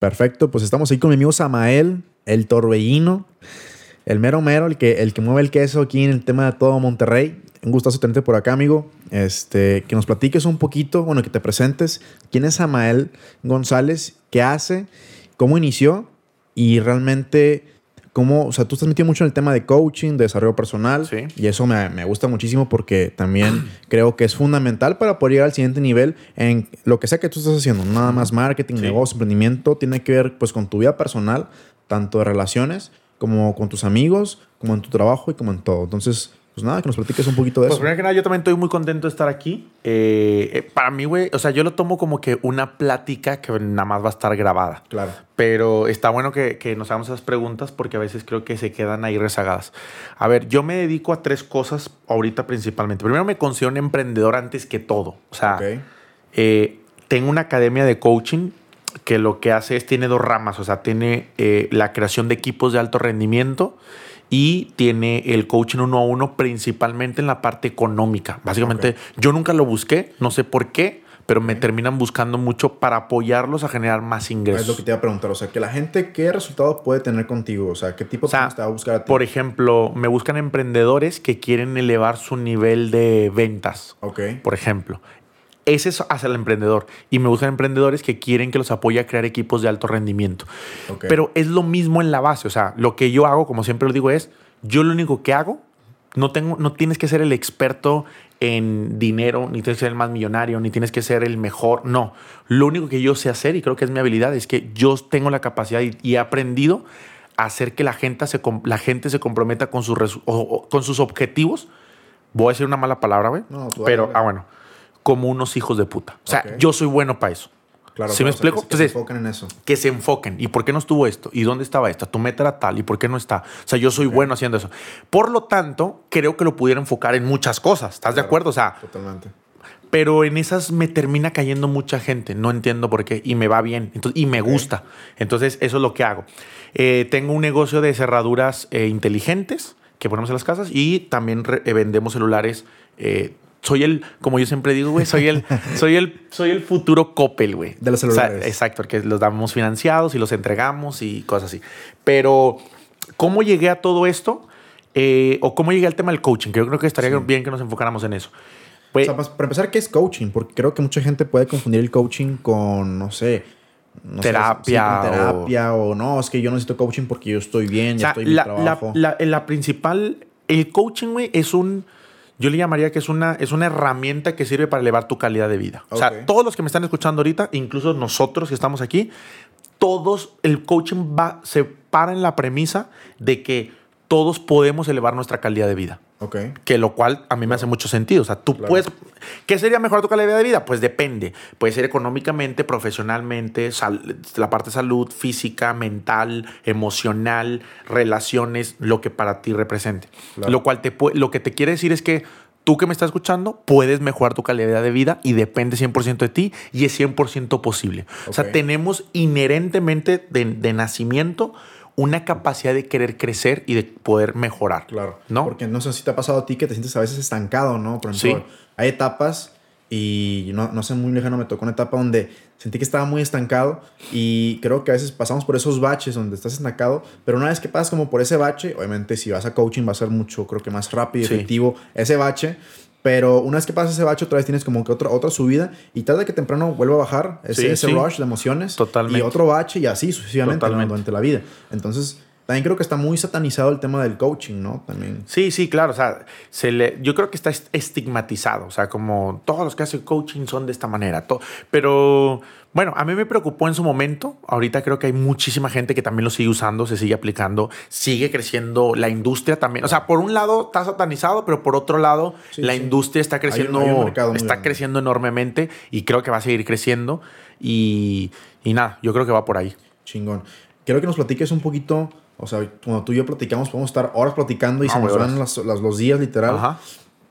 Perfecto, pues estamos ahí con mi amigo Samael, el torbellino, el mero mero, el que, el que mueve el queso aquí en el tema de todo Monterrey. Un gustazo tenerte por acá, amigo. Este, que nos platiques un poquito, bueno, que te presentes. ¿Quién es Samael González? ¿Qué hace? ¿Cómo inició? Y realmente cómo, o sea, tú estás metido mucho en el tema de coaching, de desarrollo personal. Sí. Y eso me, me gusta muchísimo porque también creo que es fundamental para poder llegar al siguiente nivel en lo que sea que tú estás haciendo. Nada más marketing, Sí. negocio, emprendimiento, tiene que ver pues con tu vida personal, tanto de relaciones como con tus amigos, como en tu trabajo y como en todo. Entonces, pues nada, que nos platiques un poquito de Pues eso. primero que nada, yo también estoy muy contento de estar aquí. Eh, eh, para mí, güey, o sea, yo lo tomo como que una plática que nada más va a estar grabada. Claro. Pero está bueno que, que nos hagamos esas preguntas porque a veces creo que se quedan ahí rezagadas. A ver, yo me dedico a tres cosas ahorita principalmente. Primero me considero un emprendedor antes que todo. O sea, eh, tengo una academia de coaching que lo que hace es, tiene dos ramas, o sea, tiene la creación de equipos de alto rendimiento y tiene el coaching uno a uno principalmente en la parte económica. Básicamente, yo nunca lo busqué, no sé por qué, pero me terminan buscando mucho para apoyarlos a generar más ingresos. Es lo que te iba a preguntar. O sea, que la gente, ¿qué resultado puede tener contigo? O sea, ¿qué tipo O sea, de te va a buscar a ti? Por ejemplo, me buscan emprendedores que quieren elevar su nivel de ventas. ok. por ejemplo. Ese es hacia el emprendedor. Y me buscan emprendedores que quieren que los apoye a crear equipos de alto rendimiento. Pero es lo mismo en la base. O sea, lo que yo hago, como siempre lo digo, es yo lo único que hago, no, tengo, no tienes que ser el experto en dinero, ni tienes que ser el más millonario, ni tienes que ser el mejor. No. Lo único que yo sé hacer, y creo que es mi habilidad, es que yo tengo la capacidad y, y he aprendido a hacer que la gente se, la gente se comprometa con, sus con sus objetivos. Voy a decir una mala palabra, güey. No, pero, ah, bueno. Como unos hijos de puta. O sea, yo soy bueno para eso. claro, ¿sí me claro, o sea, explico? que se- que se Entonces- enfoquen en eso. Que se enfoquen. ¿Y por qué no estuvo esto? ¿Y dónde estaba esta? Tu meta era tal. ¿Y por qué no está? O sea, yo soy bueno haciendo eso. Por lo tanto, creo que lo pudiera enfocar en muchas cosas. ¿Estás de acuerdo? O sea, Totalmente. pero en esas me termina cayendo mucha gente. No entiendo por qué. Y me va bien. Entonces, y me gusta. Entonces, eso es lo que hago. Eh, tengo un negocio de cerraduras eh, inteligentes que ponemos en las casas y también eh, vendemos celulares. eh, soy el, como yo siempre digo, güey, soy el, soy el, soy el futuro Coppel, güey. De los O sea, celulares. exacto, que los damos financiados y los entregamos y cosas así. Pero, ¿cómo llegué a todo esto? Eh, o cómo llegué al tema del coaching, que yo creo que estaría Sí. bien que nos enfocáramos en eso. O sea, para empezar, ¿qué es coaching? Porque creo que mucha gente puede confundir el coaching con, no sé, no sé, Terapia sí, con o- terapia o... no, es que yo necesito coaching porque yo estoy bien, O ya estoy en mi trabajo. la- la- la principal, el coaching, güey, es un, yo le llamaría que es una, es una herramienta que sirve para elevar tu calidad de vida. O sea, todos los que me están escuchando ahorita, incluso nosotros que estamos aquí, todos, el coaching va, se para en la premisa de que todos podemos elevar nuestra calidad de vida. Que lo cual a mí me hace mucho sentido. O sea, tú Claro. puedes. ¿Qué sería mejorar tu calidad de vida? Pues depende. Puede ser económicamente, profesionalmente, sal- la parte de salud, física, mental, emocional, relaciones, lo que para ti represente. Claro. Lo cual te lo que te quiere decir es que tú que me estás escuchando puedes mejorar tu calidad de vida y depende 100% de ti y es 100% posible. O sea, tenemos inherentemente de, de nacimiento una capacidad de querer crecer y de poder mejorar. Claro. ¿No? Porque no sé si te ha pasado a ti que te sientes a veces estancado, ¿no? Por ejemplo, Sí. hay etapas y no, no sé, muy lejano me tocó una etapa donde sentí que estaba muy estancado y creo que a veces pasamos por esos baches donde estás estancado, pero una vez que pasas como por ese bache, obviamente si vas a coaching va a ser mucho, creo que más rápido y Sí. efectivo ese bache. Pero una vez que pasas ese bache, otra vez tienes como que otra, otra subida y tarde que temprano vuelve a bajar ese, Sí, ese sí. rush de emociones. Totalmente. Y otro bache y así sucesivamente durante la vida. Entonces, también creo que está muy satanizado el tema del coaching, ¿no? También. Sí, sí, claro. O sea, se le, yo creo que está est- estigmatizado. O sea, como todos los que hacen coaching son de esta manera. to- pero bueno, a mí me preocupó en su momento. Ahorita creo que hay muchísima gente que también lo sigue usando, se sigue aplicando, sigue creciendo la industria también. O sea, por un lado está satanizado, pero por otro lado Sí, la sí. industria está Hay un- creciendo, hay un está creciendo enormemente y creo que va a seguir creciendo. Y, y nada, yo creo que va por ahí. Chingón. Quiero que nos platiques un poquito, o sea, cuando tú y yo platicamos, podemos estar horas platicando y Ah, se nos van las- las- los días literal. Ajá.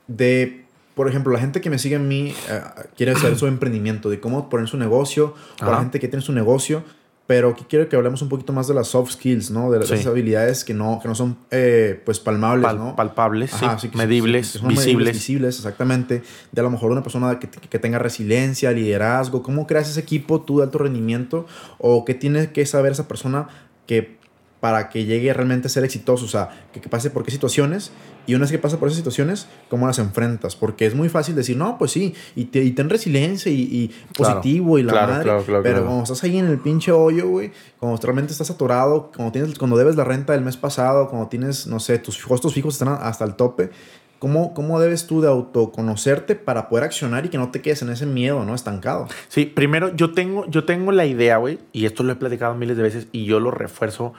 De, por ejemplo, la gente que me sigue a mí eh, quiere hacer su emprendimiento, de cómo poner su negocio, o la gente que tiene su negocio, Pero aquí quiero que hablemos un poquito más de las soft skills, ¿no? De las Sí. esas habilidades que no, que no son, eh, pues, palmables, Pal- ¿no? palpables, Ajá, sí, sí, que- medibles, que son medibles, visibles. visibles, exactamente. De a lo mejor una persona que, que tenga resiliencia, liderazgo. ¿Cómo creas ese equipo tú de alto rendimiento? ¿O qué tiene que saber esa persona que para que llegue realmente a ser exitoso? O sea, que, que pase por qué situaciones y una vez que pasa por esas situaciones, ¿cómo las enfrentas? Porque es muy fácil decir, no, pues sí, y, te- y ten resiliencia y, y Claro, positivo y la claro, madre. claro, claro, pero cuando estás ahí en el pinche hoyo, güey, cuando realmente estás atorado, cuando, tienes, cuando debes la renta del mes pasado, cuando tienes, no sé, tus costos fijos están hasta el tope, ¿cómo, cómo debes tú de autoconocerte para poder accionar y que no te quedes en ese miedo, ¿no? Estancado. Sí, primero yo tengo, yo tengo la idea, güey, y esto lo he platicado miles de veces y yo lo refuerzo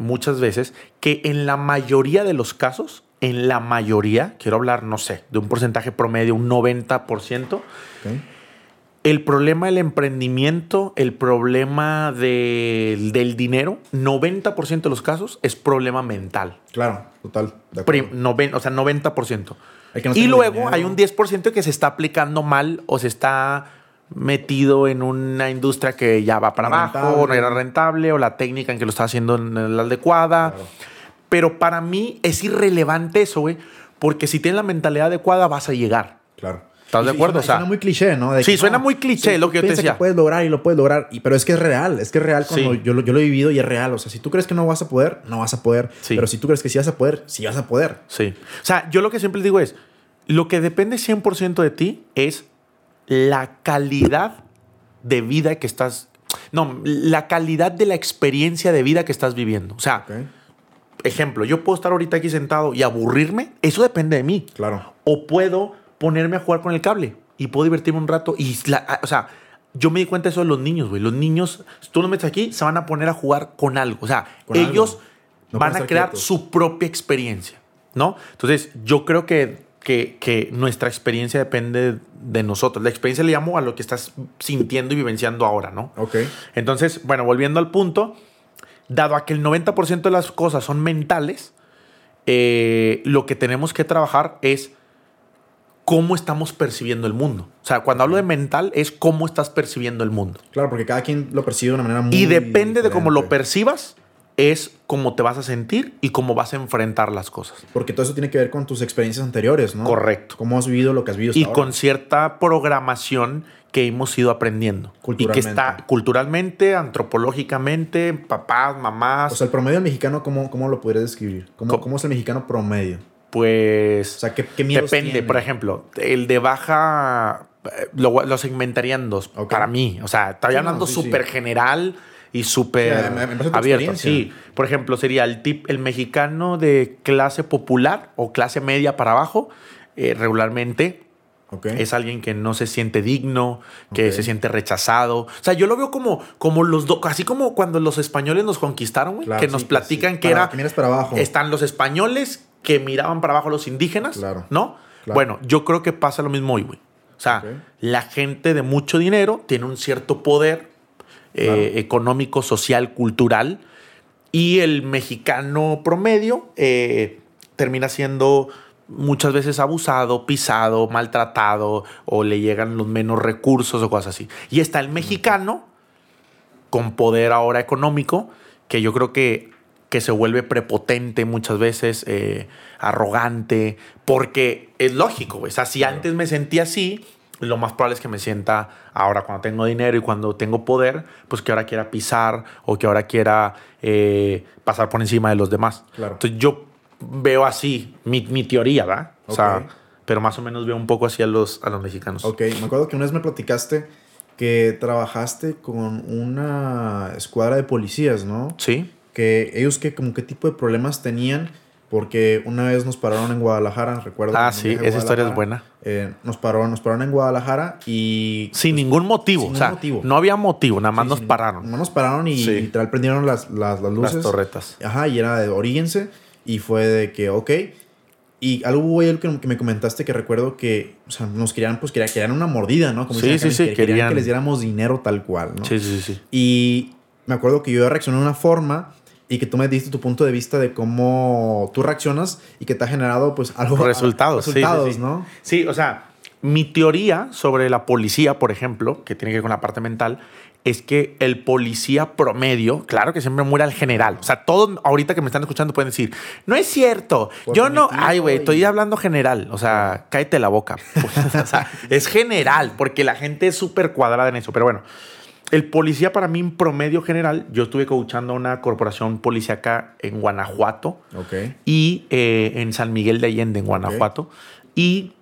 muchas veces, que en la mayoría de los casos, en la mayoría, quiero hablar, no sé, de un porcentaje promedio, un 90%, ¿ok? el problema del emprendimiento, el problema del- del dinero, 90% de los casos es problema mental. Claro, total. de Prim- acuerdo. noven- o sea, 90%. El que no y luego dinero. hay un 10% que se está aplicando mal o se está metido en una industria que ya va para No abajo, rentable. no era rentable, o la técnica en que lo está haciendo en la adecuada. Claro. Pero para mí es irrelevante eso, güey, porque si tienes la mentalidad adecuada vas a llegar. Claro. ¿Estás de Y- acuerdo? Suena, O sea, suena muy cliché, ¿no? De sí, que, suena no, muy cliché, lo que yo te decía. que puedes lograr y lo puedes lograr. Y, pero es que es real, es que es real cuando Sí. yo, lo- yo lo he vivido y es real. O sea, si tú crees que no vas a poder, no vas a poder. Sí. Pero si tú crees que sí vas a poder, sí vas a poder. Sí. O sea, yo lo que siempre digo es, lo que depende 100% de ti es la calidad de vida que estás... No, la calidad de la experiencia de vida que estás viviendo. O sea, ejemplo, yo puedo estar ahorita aquí sentado y aburrirme, eso depende de mí. Claro. O puedo ponerme a jugar con el cable y puedo divertirme un rato. Y, la- o sea, yo me di cuenta de eso de los niños, güey. Los niños, si tú los metes aquí, se van a poner a jugar con algo. O sea, Con ellos. No van a crear quietos. su propia experiencia, ¿no? Entonces, yo creo que, que, que nuestra experiencia depende de nosotros. La experiencia le llamo a lo que estás sintiendo y vivenciando ahora, ¿no? Ok. Entonces, bueno, volviendo al punto, dado a que el 90% de las cosas son mentales, eh, lo que tenemos que trabajar es cómo estamos percibiendo el mundo. O sea, cuando hablo de mental es cómo estás percibiendo el mundo. Claro, porque cada quien lo percibe de una manera muy Y depende de cómo lo percibas, es cómo te vas a sentir y cómo vas a enfrentar las cosas. Porque todo eso tiene que ver con tus experiencias anteriores, ¿no? Correcto. Cómo has vivido lo que has vivido hasta Y ahora. con cierta programación que hemos ido aprendiendo. Y que Culturalmente. está culturalmente, antropológicamente, papás, mamás, O sea, el promedio mexicano, ¿cómo, cómo lo podrías describir? ¿Cómo, ¿Cómo? cómo es el mexicano promedio? pues... O sea, ¿qué, qué miedos Depende, tiene? por ejemplo, el de baja eh, lo, lo segmentaría en dos para mí. O sea, estoy hablando sí, sí. súper general y súper abierto. Sí, por ejemplo, sería el tip, el mexicano de clase popular o clase media para abajo, eh, regularmente es alguien que no se siente digno, que se siente rechazado. O sea, yo lo veo como, como los dos, así como cuando los españoles nos conquistaron, güey, Claro, que sí, nos platican sí. que Para- era que miras para abajo. están los españoles que miraban para abajo a los indígenas, Claro. ¿no? Claro. Bueno, yo creo que pasa lo mismo hoy, güey. O sea, la gente de mucho dinero tiene un cierto poder eh, económico, social, cultural, y el mexicano promedio eh, termina siendo muchas veces abusado, pisado, maltratado, o le llegan los menos recursos o cosas así. Y está el mexicano con poder ahora económico, que yo creo que, que se vuelve prepotente muchas veces, eh, arrogante, porque es lógico. O sea, si antes me sentía así, lo más probable es que me sienta ahora cuando tengo dinero y cuando tengo poder, pues que ahora quiera pisar o que ahora quiera eh, pasar por encima de los demás. Claro. Entonces yo veo así mi, mi teoría, ¿verdad? O sea, pero más o menos veo un poco así a los, a los mexicanos. Ok, me acuerdo que una vez me platicaste que trabajaste con una escuadra de policías, ¿no? Sí, Que ellos que como qué tipo de problemas tenían, porque una vez nos pararon en Guadalajara, recuerdo. Ah, sí, esa historia es buena. eh, nos, pararon, nos pararon en Guadalajara y... sin ningún motivo. sin o sea, motivo. no había motivo, nada más Sí, nos pararon. No nos pararon y Sí. literal prendieron las, las, las luces. Las torretas. Ajá, y era de oríguense. Y fue de que, ok. Y algo ahí que, me comentaste que recuerdo que, o sea, nos querían, pues querían, querían una mordida, ¿no? Como Sí, sí, sí, que querían, querían- que les diéramos dinero tal cual, ¿no? Sí, sí, sí. Y me acuerdo que yo reaccioné de una forma y que tú me diste tu punto de vista de cómo tú reaccionas y que te ha generado, pues, algo. Resultados. sí, sí, Resultados, sí. ¿no? Sí, o sea, mi teoría sobre la policía, por ejemplo, que tiene que ver con la parte mental, es que el policía promedio, claro que siempre muere al general. O sea, todos ahorita que me están escuchando pueden decir, no es cierto. Yo no, ay, güey, estoy hablando general. O sea, cállate la boca. o sea, es general, porque la gente es súper cuadrada en eso. Pero bueno, el policía para mí, en promedio general, yo estuve coachando a una corporación policíaca en Guanajuato y eh, en San Miguel de Allende, en Guanajuato. Y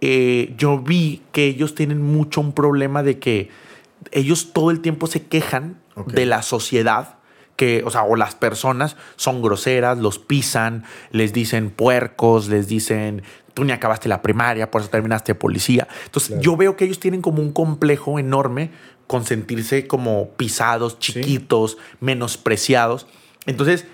eh, yo vi que ellos tienen mucho un problema de que ellos todo el tiempo se quejan de la sociedad. Que, o sea, o las personas son groseras, los pisan, les dicen puercos, les dicen tú ni acabaste la primaria, por eso terminaste policía. Entonces, Claro. yo veo que ellos tienen como un complejo enorme con sentirse como pisados, chiquitos, menospreciados. Entonces,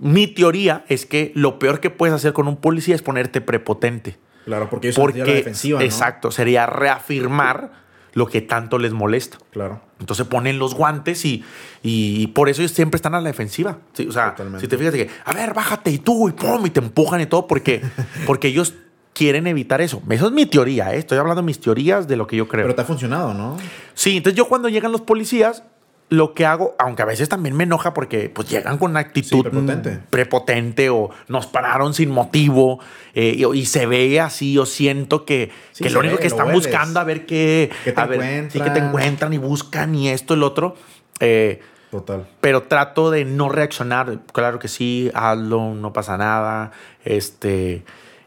mi teoría es que lo peor que puedes hacer con un policía es ponerte prepotente. Claro, porque ellos porque, la Porque, defensiva, ¿no? exacto, sería reafirmar lo que tanto les molesta. Claro. Entonces ponen los guantes y, y por eso ellos siempre están a la defensiva. Sí, o sea, Totalmente. si te fijas de que, a ver, bájate y tú, y pum, y te empujan y todo, porque, porque ellos quieren evitar eso. Eso es mi teoría, ¿eh? estoy hablando de mis teorías de lo que yo creo. Pero te ha funcionado, ¿no? Sí, entonces yo cuando llegan los policías, lo que hago, aunque a veces también me enoja porque pues llegan con una actitud Sí, prepotente. mm, prepotente o nos pararon sin motivo eh, y, y se ve así o siento que, Sí, que lo único ve, que están hueles. buscando a ver qué, te a ver, sí, que te encuentran. y buscan y esto y lo otro. Eh, Total. pero trato de no reaccionar. Claro que sí, hazlo, no pasa nada. Este.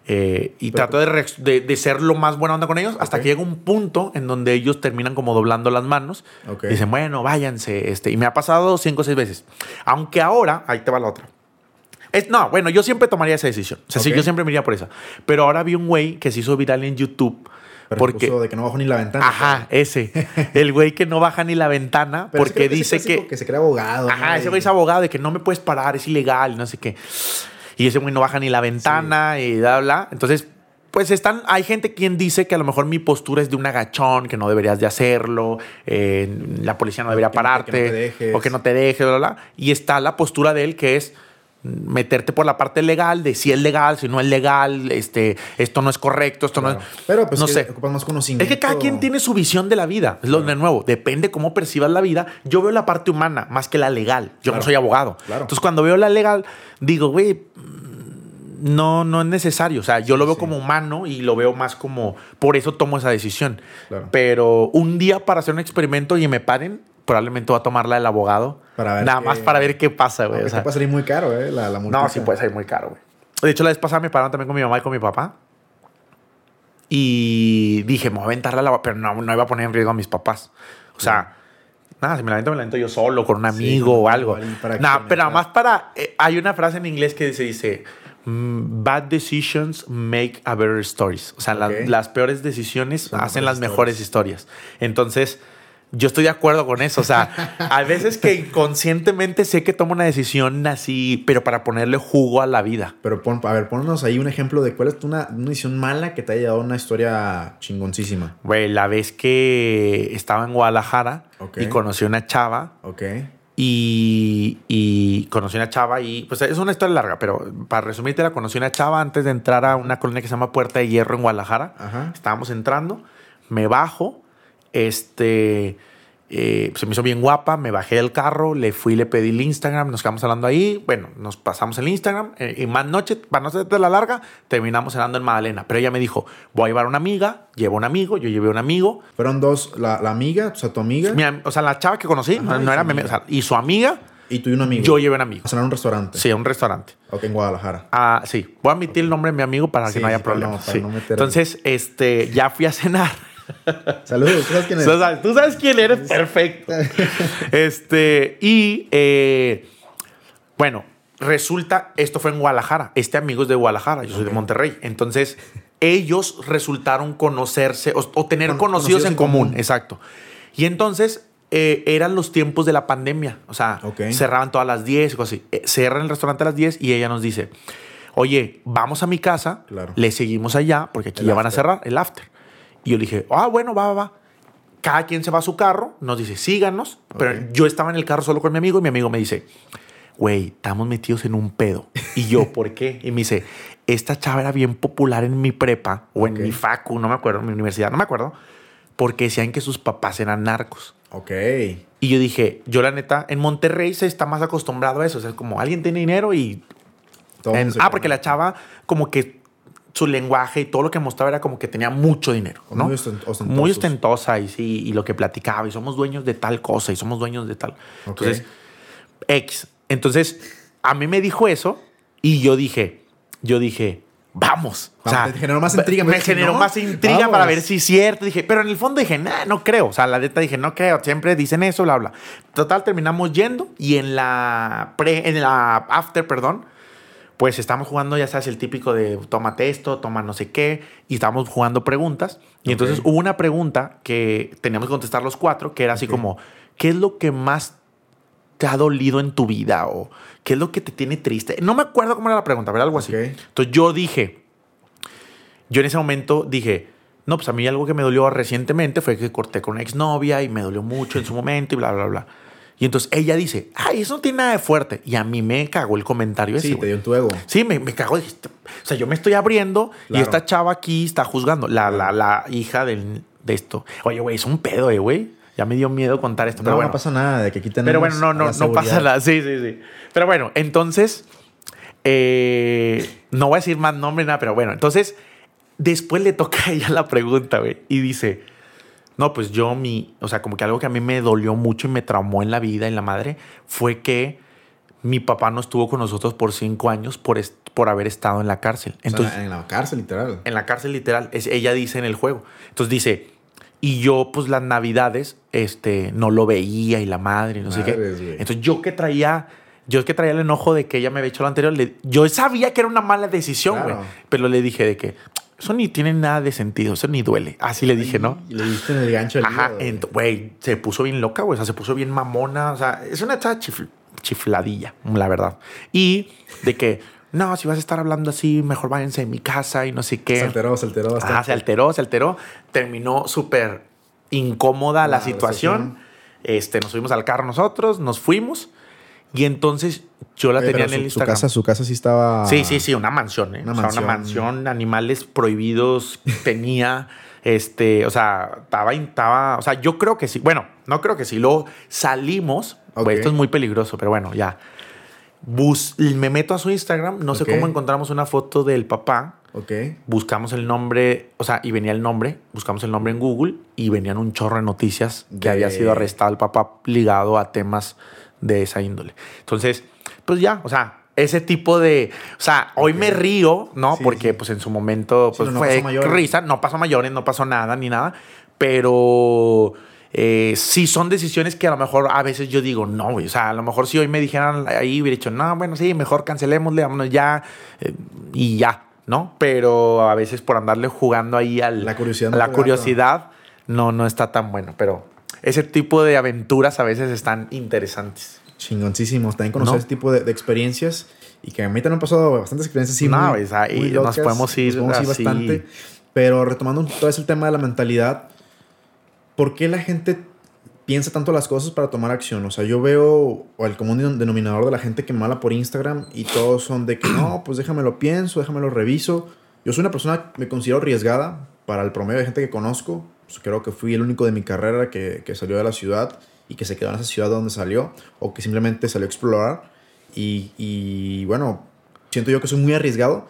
Eh, y Pero- trato de, de, de ser lo más buena onda con ellos hasta Ok. que llega un punto en donde ellos terminan como doblando las manos. Ok. Dicen, bueno, váyanse. Este, y me ha pasado cinco o seis veces. Aunque ahora, ahí te va la otra. Es, no, bueno, yo siempre tomaría esa decisión. O sea, sí, Ok. yo siempre me iría por esa. Pero ahora vi un güey que se hizo viral en YouTube. Pero porque, de que no bajo ni la ventana. ajá, ese. El güey que no baja ni la ventana Pero es porque ese dice clásico que. que se cree abogado. Ajá, ¿no? ese güey es abogado de que no me puedes parar, es ilegal, no sé qué. Y ese güey no baja ni la ventana y bla, bla. Entonces, pues están, hay gente quien dice que a lo mejor mi postura es de un agachón, que no deberías de hacerlo, eh, la policía no debería pararte, que no te dejes. o que no te deje, bla, bla. Y está la postura de él que es meterte por la parte legal de si es legal, si no es legal, este, esto no es correcto, esto Claro. no es... Pero pues no sé. ocupas más conocimiento. Es que cada quien tiene su visión de la vida. Es lo de nuevo. Depende cómo percibas la vida. Yo veo la parte humana más que la legal. Yo Claro. no soy abogado. Entonces, cuando veo la legal, digo, güey, no, no es necesario. O sea, yo lo veo sí. como humano y lo veo más como. Por eso tomo esa decisión. Pero un día para hacer un experimento y me paren, probablemente voy a tomarla del abogado. Para ver Nada qué- más para ver qué pasa, güey. Aunque O sea, puede salir muy caro, ¿eh? La, la no, multita. sí puede ser muy caro, güey. De hecho, la vez pasada me pararon también con mi mamá y con mi papá. Y dije, me voy a aventar la pero no, no iba a poner en riesgo a mis papás. O sea, nada, si me la avento, me la avento yo solo, con un amigo con o algo. Nada, pero nada más para. eh, hay una frase en inglés que se dice: mm, Bad decisions make a better stories. O sea, las- Ok. las peores decisiones Son hacen las mejores historias. Entonces. Yo estoy de acuerdo con eso. O sea, a veces que inconscientemente sé que tomo una decisión así, pero para ponerle jugo a la vida. Pero pon, a ver, ponnos ahí un ejemplo de cuál es una, una decisión mala que te haya dado una historia chingoncísima. Güey, la vez que estaba en Guadalajara y conocí a una chava Ok. y, y conocí a una chava y pues es una historia larga, pero para resumirte la conocí a una chava antes de entrar a una colonia que se llama Puerta de Hierro en Guadalajara. Ajá. Estábamos entrando, me bajo, este, eh, se me hizo bien guapa, me bajé del carro, le fui, le pedí el Instagram, nos quedamos hablando ahí, bueno, nos pasamos el Instagram eh, y más noche, para no ser de la larga, terminamos cenando en Magdalena, pero ella me dijo, voy a llevar una amiga, llevo un amigo, yo llevé un amigo, Fueron dos, la, la amiga, o sea, tu amiga, mi am- o sea, la chava que conocí, Ajá, no, no era mi o sea, y su amiga, y tú y un amigo. yo llevé un amigo. O sea, en un restaurante. Sí, a un restaurante. Ok, en Guadalajara. Ah, sí, voy a admitir el nombre de mi amigo para Sí, que no haya no- problemas. para sí. no Entonces, este, ya fui a cenar. Saludos, ¿tú sabes quién es? Tú sabes, tú sabes quién eres, perfecto. este, y eh, bueno, resulta, esto fue en Guadalajara. Este amigo es de Guadalajara, yo soy de Monterrey. Entonces, ellos resultaron conocerse o, o tener Con- conocidos, conocidos en en común. común. Exacto. Y entonces eh, eran los tiempos de la pandemia. O sea, cerraban todas las 10 y cosas así. Eh, Cierran el restaurante a las 10 y ella nos dice, oye, vamos a mi casa, Claro. le seguimos allá porque aquí El ya van a cerrar el after. Y yo le dije, ah, bueno, va, va, va. Cada quien se va a su carro, nos dice, síganos. Pero Ok. yo estaba en el carro solo con mi amigo y mi amigo me dice, güey, estamos metidos en un pedo. Y yo, ¿por qué? Y me dice, esta chava era bien popular en mi prepa o en mi facu, no me acuerdo, en mi universidad, no me acuerdo. porque decían que sus papás eran narcos. Ok. Y yo dije, yo la neta, en Monterrey se está más acostumbrado a eso. O sea, es como alguien tiene dinero y... En- ah, porque la chava como que su lenguaje y todo lo que mostraba era como que tenía mucho dinero, ¿no? Muy ostent- ostentosos. Muy ostentosa y sí, y lo que platicaba, y somos dueños de tal cosa, y somos dueños de tal. Ok. Entonces, X. Entonces, a mí me dijo eso y yo dije, yo dije, vamos. O sea, te generó más intriga, Me me generó ¿no? más intriga Vamos. para ver si es cierto. Dije, pero en el fondo dije, nah, no creo. O sea, la neta dije, no creo. Siempre dicen eso, bla, bla. Total, terminamos yendo y en la pre, en la after, perdón, pues estamos jugando, ya sabes, el típico de tómate esto, toma no sé qué, y estábamos jugando preguntas. Y entonces hubo una pregunta que teníamos que contestar los cuatro, que era así como, ¿qué es lo que más te ha dolido en tu vida? ¿O qué es lo que te tiene triste? No me acuerdo cómo era la pregunta, pero algo así. Entonces yo dije, yo en ese momento dije, no, pues a mí algo que me dolió recientemente fue que corté con una exnovia y me dolió mucho en su momento y bla, bla, bla. Y entonces ella dice, ay, eso no tiene nada de fuerte. Y a mí me cagó el comentario ese. Sí, te dio en tu ego. Sí, me, me cagó. Dije, O sea, yo me estoy abriendo y esta chava aquí está juzgando. La, la, la hija del, de esto. Oye, güey, es un pedo, eh, güey. Ya me dio miedo contar esto. No, pero bueno, no pasa nada, de que aquí tenemos pero bueno, no, no, no pasa nada. Sí, sí, sí. Pero bueno, entonces, eh, no voy a decir más nombre, nada, pero bueno, entonces, después le toca a ella la pregunta, güey, y dice, no, pues yo mi, o sea, como que algo que a mí me dolió mucho y me traumó en la vida, en la madre, fue que mi papá no estuvo con nosotros por cinco años por, por haber estado en la cárcel. O sea, Entonces, en la cárcel, literal. en la cárcel literal, es, ella dice en el juego. Entonces dice, y yo pues las navidades este, no lo veía y la madre no sé qué. güey. Entonces yo que traía, yo que traía el enojo de que ella me había hecho lo anterior, le- yo sabía que era una mala decisión, güey. Pero le dije de que eso ni tiene nada de sentido, eso ni duele. Así le dije, ¿no? Y le diste en el gancho del Ajá, güey. se puso bien loca, güey. O sea, se puso bien mamona. O sea, es una chava chifl- chifladilla, la verdad. Y de que, no, si vas a estar hablando así, mejor váyanse de mi casa y no sé qué. Se alteró, se alteró bastante. Se alteró, se alteró. Terminó súper incómoda la, La situación. situación. Este, nos subimos al carro nosotros, nos fuimos. Y entonces yo la Oye, tenía en el su, su Instagram. casa, su casa sí estaba. Sí, sí, sí, una mansión, ¿eh? Una o sea, mansión. una mansión, animales prohibidos tenía, este, o sea, estaba, estaba, o sea, yo creo que sí, bueno, no creo que sí, luego salimos, Ok. esto es muy peligroso, pero bueno, ya. Bus, me meto a su Instagram, no sé cómo encontramos una foto del papá, Ok. buscamos el nombre, o sea, y venía el nombre, buscamos el nombre en Google y venían un chorro de noticias que había sido arrestado el papá ligado a temas de esa índole. Entonces, pues ya, o sea, ese tipo de, o sea, hoy me río, ¿no? Sí, Porque sí. pues en su momento pues no, no fue risa, no pasó mayores, no pasó nada ni nada, pero eh, sí son decisiones que a lo mejor a veces yo digo, no, güey, o sea, a lo mejor si hoy me dijeran ahí hubiera dicho, no, bueno, sí, mejor cancelémosle, vámonos ya eh, y ya, ¿no? Pero a veces por andarle jugando ahí al, La curiosidad la curiosidad no, no está tan bueno, pero ese tipo de aventuras a veces están interesantes. Chingoncísimos. También conocer ¿No? ese tipo de, de experiencias. Y que a mí también me han pasado bastantes experiencias así. No, muy, pues, ahí muy nos podemos ir Nos podemos ir así. bastante. Pero retomando todo ese tema de la mentalidad, ¿por qué la gente piensa tanto las cosas para tomar acción? O sea, yo veo o el común denominador de la gente que mala por Instagram y todos son de que no, pues déjame lo pienso, déjame lo reviso. Yo soy una persona que me considero arriesgada para el promedio de gente que conozco. Pues creo que fui el único de mi carrera que, que salió de la ciudad y que se quedó en esa ciudad donde salió o que simplemente salió a explorar. Y, y bueno, siento yo que soy muy arriesgado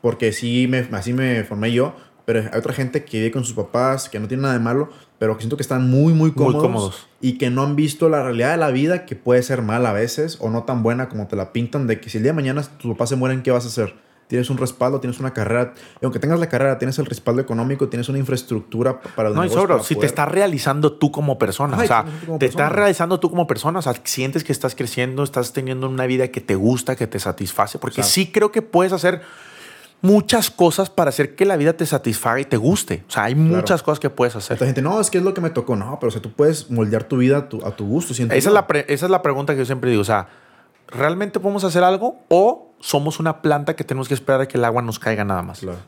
porque sí me, así me formé yo, pero hay otra gente que vive con sus papás, que no tiene nada de malo, pero que siento que están muy, muy cómodos, cómodos. y que no han visto la realidad de la vida, que puede ser mala a veces o no tan buena como te la pintan, de que si el día de mañana tus papás se mueren, ¿qué vas a hacer? Tienes un respaldo, tienes una carrera, y aunque tengas la carrera, tienes el respaldo económico, tienes una infraestructura pa- para No, y sobre, para si te estás realizando tú como persona, o sea, te persona. estás realizando tú como persona, o sea, sientes que estás creciendo, estás teniendo una vida que te gusta, que te satisface, porque Exacto. sí creo que puedes hacer muchas cosas para hacer que la vida te satisfaga y te guste. O sea, hay muchas cosas que puedes hacer. Otra gente, no, es que es lo que me tocó. No, pero o sea, tú puedes moldear tu vida a tu, a tu gusto. Esa es, la esa es la pregunta que yo siempre digo. O sea, ¿realmente podemos hacer algo o somos una planta que tenemos que esperar a que el agua nos caiga nada más? Claro.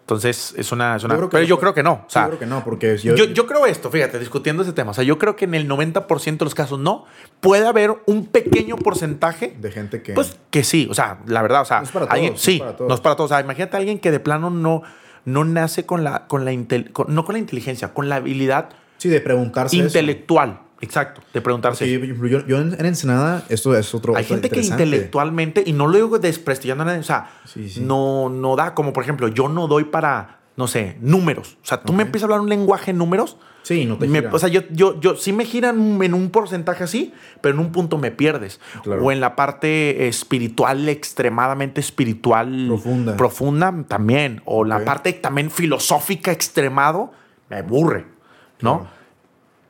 Entonces, es una... es una- Yo pero no. yo creo que no. O sea, yo creo que no, porque yo, yo, yo creo esto, fíjate, discutiendo ese tema. O sea, yo creo que en el 90% de los casos no. Puede haber un pequeño porcentaje de gente que... Pues que sí, o sea, la verdad, o sea, No es para alguien, todos, sí, no es para todos. no es para todos. O sea, imagínate a alguien que de plano no, no nace con la, con la intel- con- no con la inteligencia, con la habilidad Sí, de preguntarse. eso. Exacto, de preguntarse. Yo, yo- yo en, en Ensenada, esto es otro. Hay gente que intelectualmente, y no lo digo desprestigiando a nadie, o sea, Sí, sí. No, no da, como por ejemplo, yo no doy para, no sé, números. O sea, tú me empiezas a hablar un lenguaje en números. Sí, no te me- o sea, yo, yo, yo sí me giran en un porcentaje así, pero en un punto me pierdes. Claro. O en la parte espiritual, extremadamente espiritual. Profunda. Profunda también. O la parte también filosófica extremado, me aburre, ¿no? Claro.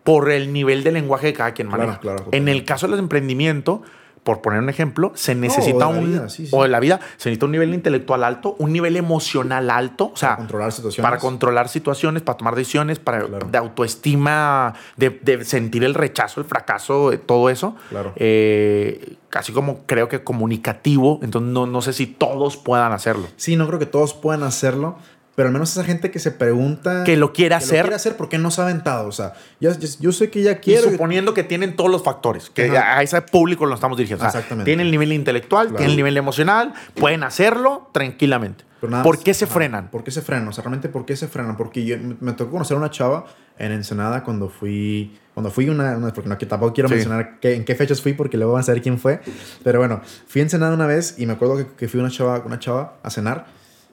Por el nivel de lenguaje de cada quien Claro, maneja. claro, en totalmente. el caso del emprendimiento, por poner un ejemplo, se necesita o un. vida, sí, sí. O de la vida, se necesita un nivel intelectual alto, un nivel emocional alto. O sea, Para controlar situaciones. para controlar situaciones, para tomar decisiones, para Claro. de autoestima, de, de sentir el rechazo, el fracaso, eh, todo eso. Claro. Eh, casi como creo que comunicativo. Entonces, no, no sé si todos puedan hacerlo. Sí, no creo que todos puedan hacerlo, pero al menos esa gente que se pregunta. Que lo quiere que hacer. Lo quiere hacer porque no se ha aventado. O sea, yo sé que ya Y quiero. suponiendo que tienen todos los factores, que Ajá. a ese público lo estamos dirigiendo. O sea, Exactamente. tienen el nivel intelectual, Claro. tienen el nivel emocional, pueden hacerlo tranquilamente. Pero nada ¿Por más- qué se ajá, frenan? ¿Por qué se frenan? O sea, realmente, ¿por qué se frenan? Porque yo, me, me tocó conocer a una chava en Ensenada cuando fui. Cuando fui una. una- porque no, que tampoco quiero Sí. mencionar qué- en qué fechas fui porque luego van a saber quién fue. Pero bueno, fui a Ensenada una vez y me acuerdo que, que fui una chava, una chava a cenar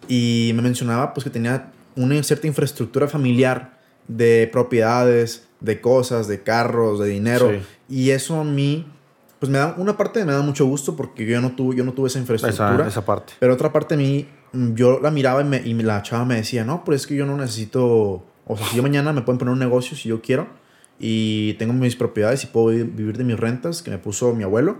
y me mencionaba pues que tenía una cierta infraestructura familiar de propiedades, de cosas, de carros, de dinero. Sí. Y eso a mí. Pues me da, una parte me da mucho gusto porque yo no tuve, yo no tuve esa infraestructura. Esa, esa parte. Pero otra parte de mí, yo la miraba y, me- y la chava me decía, no, pero es que yo no necesito, o sea, si yo mañana me pueden poner un negocio si yo quiero y tengo mis propiedades y puedo vi- vivir de mis rentas que me puso mi abuelo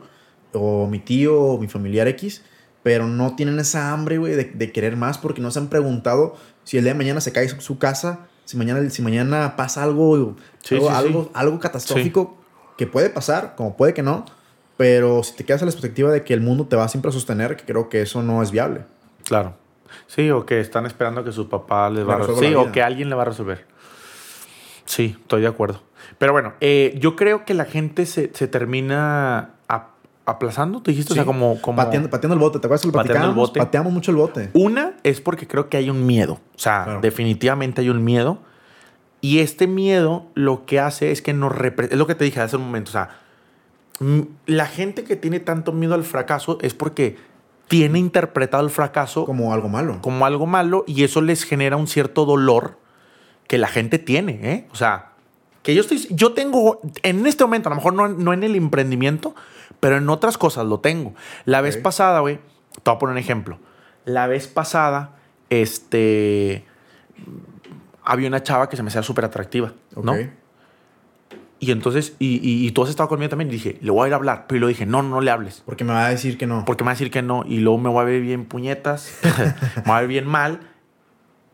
o mi tío o mi familiar X, pero no tienen esa hambre, güey, de, de querer más porque no se han preguntado si el día de mañana se cae su, su casa, si mañana, si mañana pasa algo, Sí, algo, sí, algo, algo catastrófico que puede pasar, como puede que no, pero si te quedas a la expectativa de que el mundo te va siempre a sostener, que creo que eso no es viable. Claro. Sí, o que están esperando que su papá les va a resolver. Sí, o que alguien le va a resolver. Sí, estoy de acuerdo. Pero bueno, eh, yo creo que la gente se, se termina aplazando, ¿te dijiste? O sea, Sí. como... como... Pateando, pateando el bote, ¿te acuerdas lo Pateando el bote. Pateamos mucho el bote. Una es porque creo que hay un miedo. O sea, Claro. definitivamente hay un miedo. Y este miedo lo que hace es que nos repre- Es lo que te dije hace un momento. O sea, la gente que tiene tanto miedo al fracaso es porque tiene interpretado el fracaso como, Como algo malo. algo malo y eso les genera un cierto dolor que la gente tiene. ¿eh? O sea, que yo estoy. Yo tengo en este momento, a lo mejor no, no en el emprendimiento, pero en otras cosas lo tengo. La vez pasada, güey, te voy a poner un ejemplo. La vez pasada, este. Había una chava que se me hacía súper atractiva, ¿no? Ok. Y entonces, y, y, y tú has estado conmigo también. Y dije, le voy a ir a hablar. Pero yo le dije, no, no le hables. Porque me va a decir que no. Porque me va a decir que no. Y luego me voy a ver bien puñetas. me voy a ver bien mal.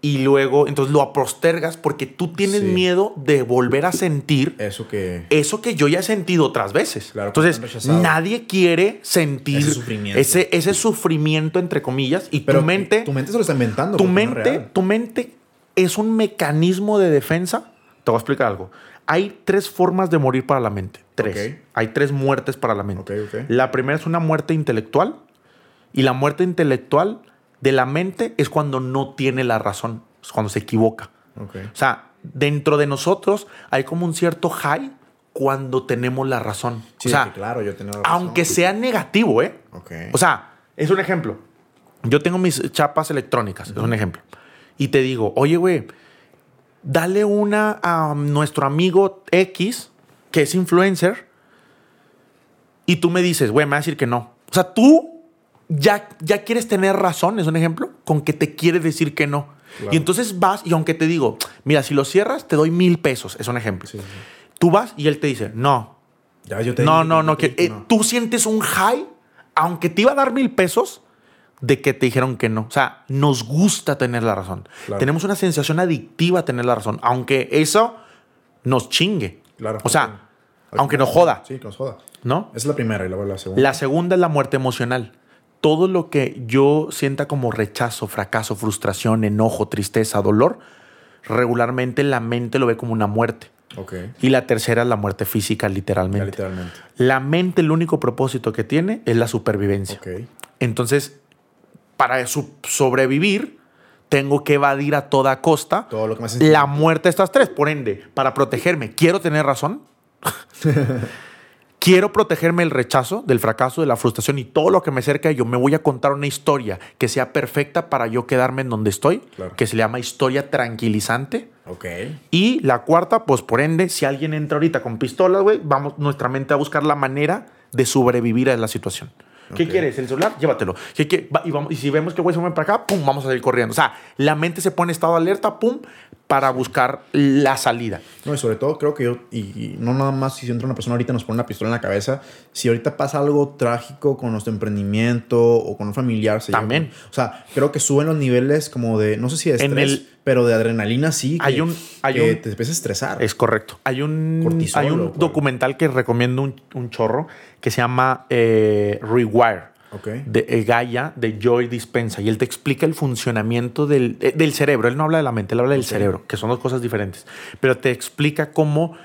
Y luego, entonces lo postergas porque tú tienes Sí. miedo de volver a sentir Eso que... eso que yo ya he sentido otras veces. Claro, Entonces, nadie quiere sentir Ese sufrimiento. ese, ese sufrimiento, entre comillas, y Pero tu mente, Tu mente se lo está inventando. tu no es mente, real. tu mente es un mecanismo de defensa. Te voy a explicar algo. Hay tres formas de morir para la mente. Tres. Hay tres muertes para la mente. Ok, ok. La primera es una muerte intelectual. Y la muerte intelectual de la mente es cuando no tiene la razón, es cuando se equivoca. O sea, dentro de nosotros hay como un cierto high cuando tenemos la razón. Sí, o sea, claro, yo tenía razón. aunque sea negativo, ¿eh? O sea, es un ejemplo. Yo tengo mis chapas electrónicas, es un ejemplo. Y te digo, oye, güey, dale una a nuestro amigo X, que es influencer, y tú me dices, güey, me va a decir que no. O sea, tú ya, ya quieres tener razón, es un ejemplo, con que te quiere decir que no. Y entonces vas, y aunque te digo, mira, si lo cierras, te doy mil pesos, es un ejemplo. Sí, sí. Tú vas y él te dice, no, Ya, yo te no, no, no, que- eh, no. tú sientes un high, aunque te iba a dar mil pesos, de que te dijeron que no. O sea, nos gusta tener la razón. Claro. Tenemos una sensación adictiva a tener la razón, aunque eso nos chingue. Claro. O sea, aunque nos joda, Sí, que nos joda. ¿no? Esa es la primera y luego la segunda. La segunda es la muerte emocional. Todo lo que yo sienta como rechazo, fracaso, frustración, enojo, tristeza, dolor, regularmente la mente lo ve como una muerte. Ok. Y la tercera es la muerte física, literalmente. literalmente. La mente, el único propósito que tiene es la supervivencia. Ok. Entonces, para sobrevivir, tengo que evadir a toda costa Todo lo que me la muerte de estas tres. Por ende, para protegerme, quiero tener razón. quiero protegerme del rechazo, del fracaso, de la frustración y todo lo que me acerca a ello. Me voy a contar una historia que sea perfecta para yo quedarme en donde estoy, Claro. que se llama historia tranquilizante. Ok. Y la cuarta, pues por ende, si alguien entra ahorita con pistolas, güey, vamos nuestra mente a buscar la manera de sobrevivir a la situación. ¿Qué quieres? ¿El celular? Llévatelo. ¿Qué va- y, vamos- y si vemos que güey se mueve para acá, pum, vamos a salir corriendo. O sea, la mente se pone en estado de alerta, pum, para buscar la salida. No, y sobre todo creo que yo, y, y no nada más si entra una persona ahorita y nos pone una pistola en la cabeza, si ahorita pasa algo trágico con nuestro emprendimiento o con un familiar, se También. lleva- o sea, creo que suben los niveles como de, no sé si de En estrés, el- pero de adrenalina sí. Que, Hay un- hay que un- te empieza a estresar. Es correcto. Hay un, Cortisol, hay ¿o un documental que recomiendo un, un chorro que se llama eh, Rewire. Ok. de eh, Gaia de Joy Dispensa y él te explica el funcionamiento del, eh, del cerebro. Él no habla de la mente, él habla del cerebro, que son dos cosas diferentes. Pero te explica cómo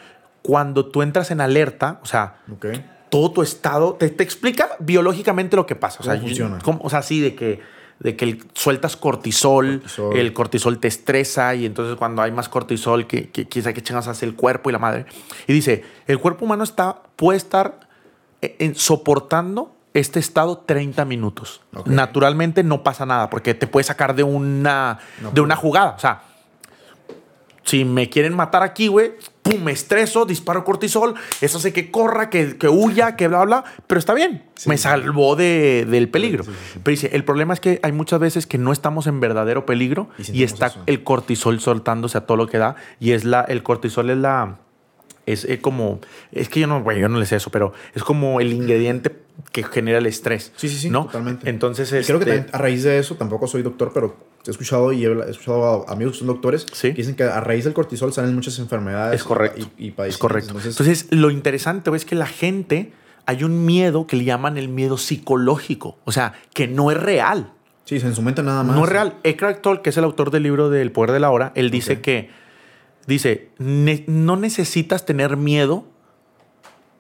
cuando tú entras en alerta, o sea, Ok. todo tu estado, te, te explica biológicamente lo que pasa. O sea, ¿Cómo funciona? cómo- o sea, sí, de que, de que el- sueltas cortisol, Cortisol. el cortisol te estresa y entonces cuando hay más cortisol, que, que, sabe qué chingas hace el cuerpo y la madre. Y dice, el cuerpo humano está, puede estar eh, en- soportando este estado 30 minutos. Ok. Naturalmente no pasa nada porque te puede sacar de una, No, de una jugada. O sea, si me quieren matar aquí, güey, pum, me estreso, disparo cortisol, eso hace que corra, que, que huya, que bla, bla, pero está bien, Sí. me salvó de- del peligro. Sí, sí. Pero dice, el problema es que hay muchas veces que no estamos en verdadero peligro Y y, está eso. el cortisol soltándose a todo lo que da y es la, el cortisol es la... Es eh, como, es que yo no, güey, yo no le sé eso, pero es como el ingrediente que genera el estrés. Sí, sí, sí, ¿no? totalmente. Entonces, Y creo que este, también a raíz de eso, tampoco soy doctor, pero he escuchado y he escuchado a amigos que son doctores Sí. que dicen que a raíz del cortisol salen muchas enfermedades. Es correcto. Y, y Es correcto. Entonces, Entonces, lo interesante es que la gente, hay un miedo que le llaman el miedo psicológico. O sea, que no es real. sí, en su mente nada más. No es real. Eckhart Tolle, que es el autor del libro del poder de la hora, él dice que, dice, "Ne- no necesitas tener miedo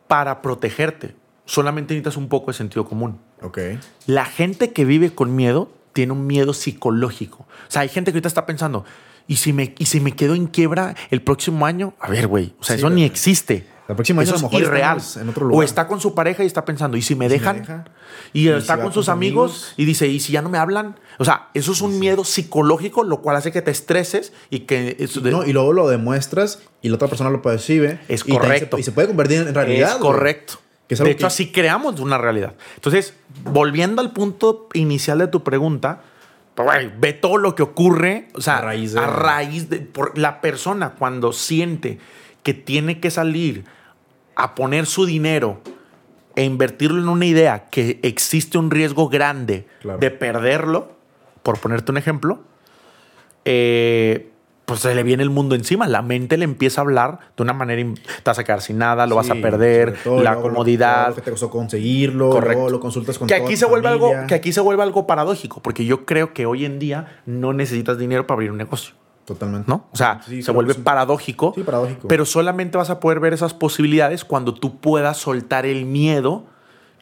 para protegerte. Solamente necesitas un poco de sentido común. Ok. La gente que vive con miedo tiene un miedo psicológico. O sea, hay gente que ahorita está pensando, ¿y si me, y si me quedo en quiebra el próximo año? A ver, güey, o sea, Sí, eso ni existe. La próxima año Eso a lo es mejor irreal. estamos en otro lugar. O está con su pareja y está pensando, ¿y si me ¿Y si me dejan? deja? Y, ¿Y si está con sus amigos amigos? y dice, ¿y si ya no me hablan? O sea, eso es un miedo psicológico, lo cual hace que te estreses y que... eso de- No, y luego lo demuestras y la otra persona lo percibe. Es y correcto. se- y se puede convertir en realidad. Es güey. Que de hecho, que- así creamos una realidad. Entonces, volviendo al punto inicial de tu pregunta, pues, ve todo lo que ocurre, o sea, A raíz de- a raíz de por la persona cuando siente que tiene que salir a poner su dinero e invertirlo en una idea que existe un riesgo grande Claro. de perderlo, por ponerte un ejemplo, eh, pues se le viene el mundo encima. La mente le empieza a hablar de una manera. Te vas a quedar sin nada, lo vas a perder, todo, la comodidad. Lo, que te costó conseguirlo, Correcto. lo consultas con que aquí se vuelve algo que aquí se vuelve algo paradójico porque yo creo que hoy en día no necesitas dinero para abrir un negocio Totalmente. no o sea Sí, se vuelve paradójico Sí, paradójico. pero solamente vas a poder ver esas posibilidades cuando tú puedas soltar el miedo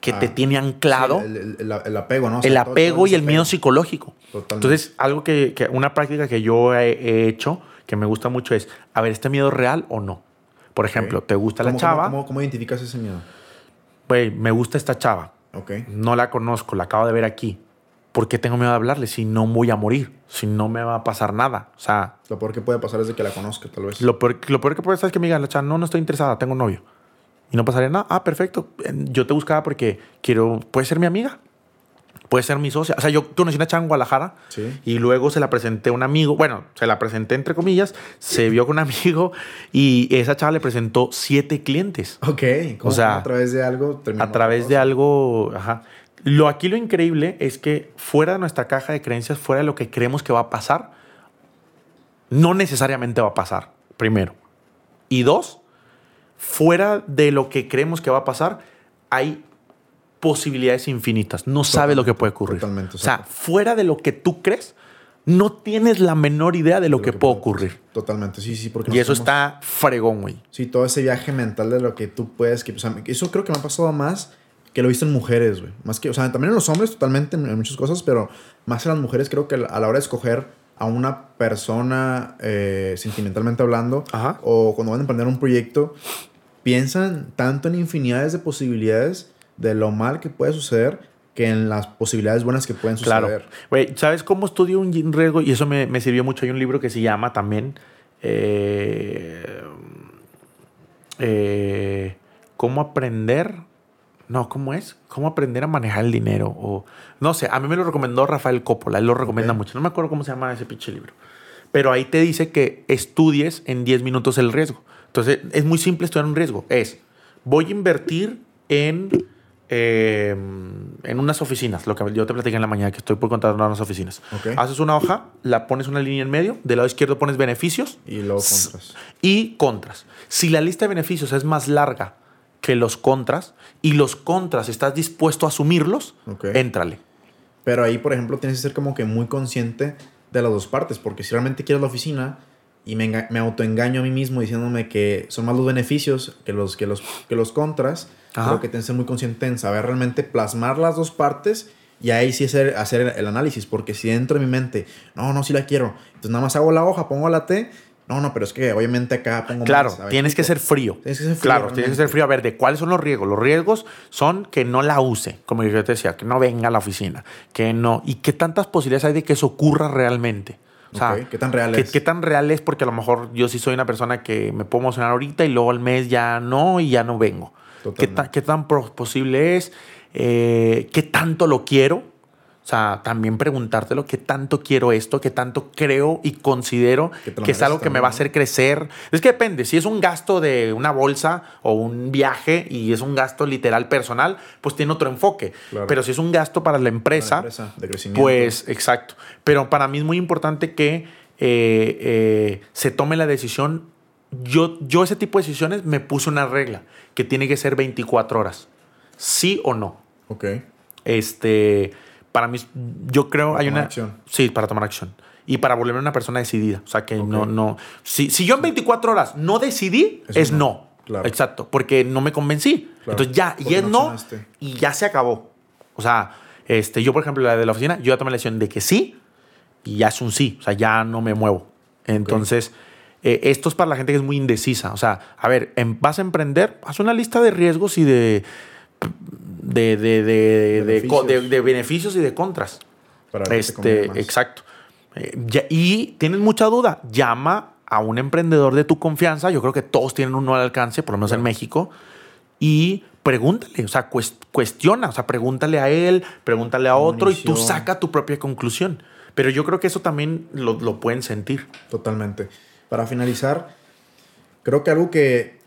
que Ah, te tiene anclado Sí, el, el- el- el apego, ¿no? O sea, el apego todo y el miedo psicológico. Totalmente. Entonces, algo que, que- una práctica que yo he, he hecho, que me gusta mucho, es, a ver, ¿este miedo es real o no? Por ejemplo. ¿te gusta la ¿Cómo- chava? ¿cómo, cómo, cómo identificas ese miedo? Güey, me gusta esta chava. Ok. No la conozco, la acabo de ver aquí. ¿Por qué tengo miedo de hablarle si no voy a morir? Si no me va a pasar nada. O sea, Lo peor que puede pasar es de que la conozca, tal vez. lo peor, lo peor que puede ser es que me diga la chava, no, no estoy interesada, tengo novio. Y no pasaría nada. Ah, perfecto. Yo te buscaba porque quiero, puede ser mi amiga. Puede ser mi socia. O sea, yo conocí una chava en Guadalajara Sí. y luego se la presenté a un amigo. Bueno, se la presenté entre comillas. Se vio con un amigo y esa chava le presentó siete clientes Ok. ¿Cómo- O sea, a través de algo a través de algo. Ajá. Lo aquí lo increíble es que fuera de nuestra caja de creencias, fuera de lo que creemos que va a pasar, no necesariamente va a pasar, primero. Y dos, fuera de lo que creemos que va a pasar, hay posibilidades infinitas. No sabes lo que puede ocurrir. totalmente, O sea, exacto. fuera de lo que tú crees, no tienes la menor idea de lo, De que, puede ocurrir. Totalmente, sí, sí. Porque Y eso está fregón, güey. Sí, todo ese viaje mental de lo que tú puedes. Que, o sea, eso creo que me ha pasado más que lo he visto en mujeres, güey. Más que, o sea, también en los hombres, totalmente, en, en muchas cosas, pero más en las mujeres, creo que a la hora de escoger a una persona eh, sentimentalmente hablando Ajá. o cuando van a emprender un proyecto, piensan tanto en infinidades de posibilidades de lo mal que puede suceder que en las posibilidades buenas que pueden suceder. Claro. Güey, ¿sabes cómo estudio un riesgo? Y eso me, me sirvió mucho. Hay un libro que se llama también eh, eh, ¿Cómo aprender? No, ¿cómo es? ¿Cómo aprender a manejar el dinero? O, no sé, a mí me lo recomendó Rafael Coppola. Él lo recomienda mucho. No me acuerdo cómo se llama ese pinche libro. Pero ahí te dice que estudies en 10 minutos el riesgo. Entonces, es muy simple estudiar un riesgo. Es, voy a invertir en, eh, en unas oficinas. Lo que yo te platiqué en la mañana, que estoy por contratar unas oficinas. Ok. Haces una hoja, la pones una línea en medio. Del lado izquierdo pones beneficios Y luego contras. y contras. Si la lista de beneficios es más larga que los contras y los contras estás dispuesto a asumirlos, Ok. éntrale. Pero ahí, por ejemplo, tienes que ser como que muy consciente de las dos partes, porque si realmente quieres la oficina y me, me autoengaño a mí mismo diciéndome que son más los beneficios que los, que los, que los contras, Ajá. creo que tienes que ser muy consciente en saber realmente plasmar las dos partes y ahí sí hacer, hacer el, análisis, porque si dentro de mi mente, no, no, sí la quiero, entonces nada más hago la hoja, pongo la T, no, no, pero es que obviamente acá pongo Claro, más, ver, tienes que ser frío. Tienes que ser frío, Claro, tienes que realmente. ser frío. A ver, ¿de cuáles son los riesgos? Los riesgos son que no la use, como yo te decía, que no venga a la oficina, que no. ¿Y qué tantas posibilidades hay de que eso ocurra realmente? O sea, ¿qué tan real ¿qué, es? qué tan real es? Porque a lo mejor yo sí soy una persona que me puedo emocionar ahorita y luego al mes ya no y ya no vengo. ¿Qué, tan- qué tan posible es? Eh, ¿Qué tanto lo quiero? O sea, también preguntártelo, ¿qué tanto quiero esto? ¿Qué tanto creo y considero Que lo que es algo que me va a hacer crecer? Es que depende, si es un gasto de una bolsa o un viaje y es un gasto literal personal, pues tiene otro enfoque. Claro. Pero si es un gasto para la empresa, Para la empresa, de crecimiento. pues exacto. Pero para mí es muy importante que eh, eh, se tome la decisión. Yo, yo ese tipo de decisiones me puse una regla, que tiene que ser 24 horas. Sí o no. Ok. Este, para mí, yo creo Para hay tomar una acción. Sí, para tomar acción. Y para volverme una persona decidida. O sea, que Ok. no, no. Si, si yo en 24 horas no decidí, Eso es no. no. Claro. Exacto. Porque no me convencí. Claro. Entonces ya, y Porque es no y ya se acabó. O sea, este, yo, por ejemplo, la de la oficina, yo ya tomé la decisión de que sí, y ya es un sí. O sea, ya no me muevo. Entonces, eh, esto es para la gente que es muy indecisa. O sea, a ver, em- vas a emprender, haz una lista de riesgos y de. De, de, de, Beneficios. de beneficios y de contras. Para Este, exacto. Eh, y tienes mucha duda, llama a un emprendedor de tu confianza. Yo creo que todos tienen uno al alcance, por lo menos en México. Y pregúntale, o sea, cues- cuestiona, o sea, pregúntale a él, pregúntale a otro y tú saca tu propia conclusión. Pero yo creo que eso también lo, lo pueden sentir. Totalmente. Para finalizar, creo que algo que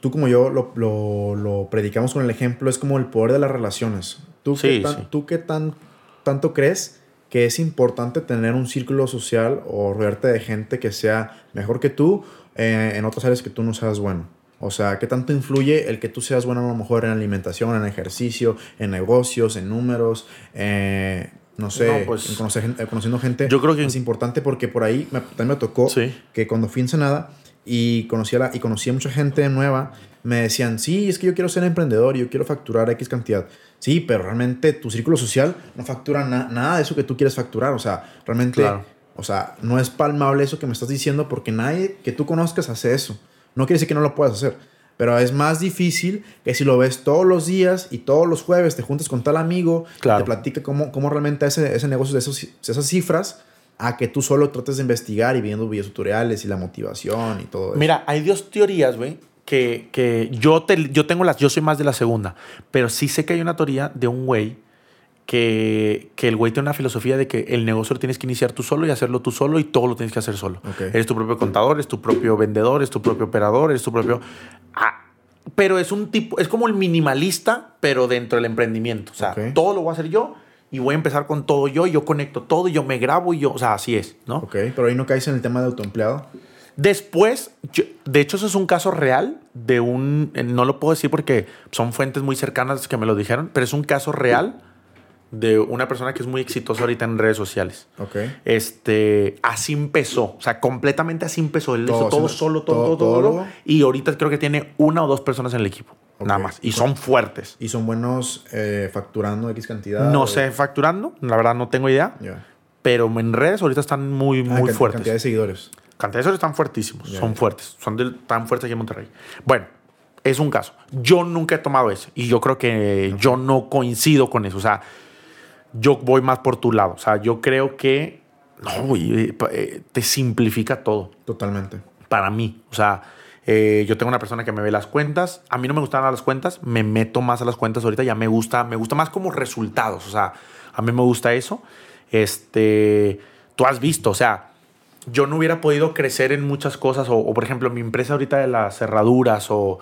tú como yo lo, lo- lo predicamos con el ejemplo es como el poder de las relaciones. ¿Tú, Sí, qué, tan- sí. ¿tú qué tan, tanto crees que es importante tener un círculo social o rodearte de gente que sea mejor que tú eh, en otras áreas que tú no seas bueno? O sea, ¿qué tanto influye el que tú seas bueno a lo mejor en alimentación, en ejercicio, en negocios, en números? eh, no sé, No, pues, conocer eh, conociendo gente yo creo que- es importante porque por ahí me- también me tocó Sí. que cuando fui Ensenada y conocí a, la, y conocí a mucha gente nueva, me decían, sí, es que yo quiero ser emprendedor yo quiero facturar X cantidad. Sí, pero realmente tu círculo social no factura na- nada de eso que tú quieres facturar. O sea, realmente, Claro. o sea, no es palmable eso que me estás diciendo porque nadie que tú conozcas hace eso. No quiere decir que no lo puedas hacer. Pero es más difícil que si lo ves todos los días y todos los jueves te juntas con tal amigo, Claro. te platica cómo, cómo realmente ese, ese negocio de esos, esas cifras, a que tú solo trates de investigar y viendo videos tutoriales y la motivación y todo eso. Mira, hay dos teorías, güey, que, que yo, te, yo tengo las, yo soy más de la segunda, pero sí sé que hay una teoría de un güey que, que el güey tiene una filosofía de que el negocio lo tienes que iniciar tú solo y hacerlo tú solo y todo lo tienes que hacer solo. Ok. Eres tu propio contador, eres tu propio vendedor, eres tu propio operador, eres tu propio... Ah, pero es un tipo, es como el minimalista, pero dentro del emprendimiento. O sea, todo lo voy a hacer yo y voy a empezar con todo yo, y yo conecto todo, y yo me grabo y yo, o sea, así es, ¿no? Ok, pero ahí no caes en el tema de autoempleado. Después, yo- de hecho, eso es un caso real de un. eh, No lo puedo decir porque son fuentes muy cercanas que me lo dijeron, pero es un caso real de una persona que es muy exitosa ahorita en redes sociales. Ok. Este, así empezó, o sea, completamente así empezó. Él Todo hizo todo solo, todo- todo, todo, todo. Y ahorita creo que tiene una o dos personas en el equipo, Ok. nada más. Y son fuertes. Y son buenos eh, facturando X cantidad. No o- sé facturando, la verdad no tengo idea, Ya. pero en redes ahorita están muy, Ah, muy can- fuertes. Cantidad de seguidores. Cantidad de seguidores están fuertísimos, Ya, son ya. fuertes, son del- tan fuertes aquí en Monterrey. Bueno, es un caso. Yo nunca he tomado eso y yo creo que yo no coincido con eso. O sea, yo voy más por tu lado. O sea, yo creo que no, eh, eh, te simplifica todo Totalmente. para mí. O sea, eh, yo tengo una persona que me ve las cuentas. A mí no me gustan las cuentas, me meto más a las cuentas ahorita. Ya me gusta, me gusta más como resultados. O sea, a mí me gusta eso. Este, tú has visto, o sea, yo no hubiera podido crecer en muchas cosas. O, o, por ejemplo, mi empresa ahorita de las cerraduras o,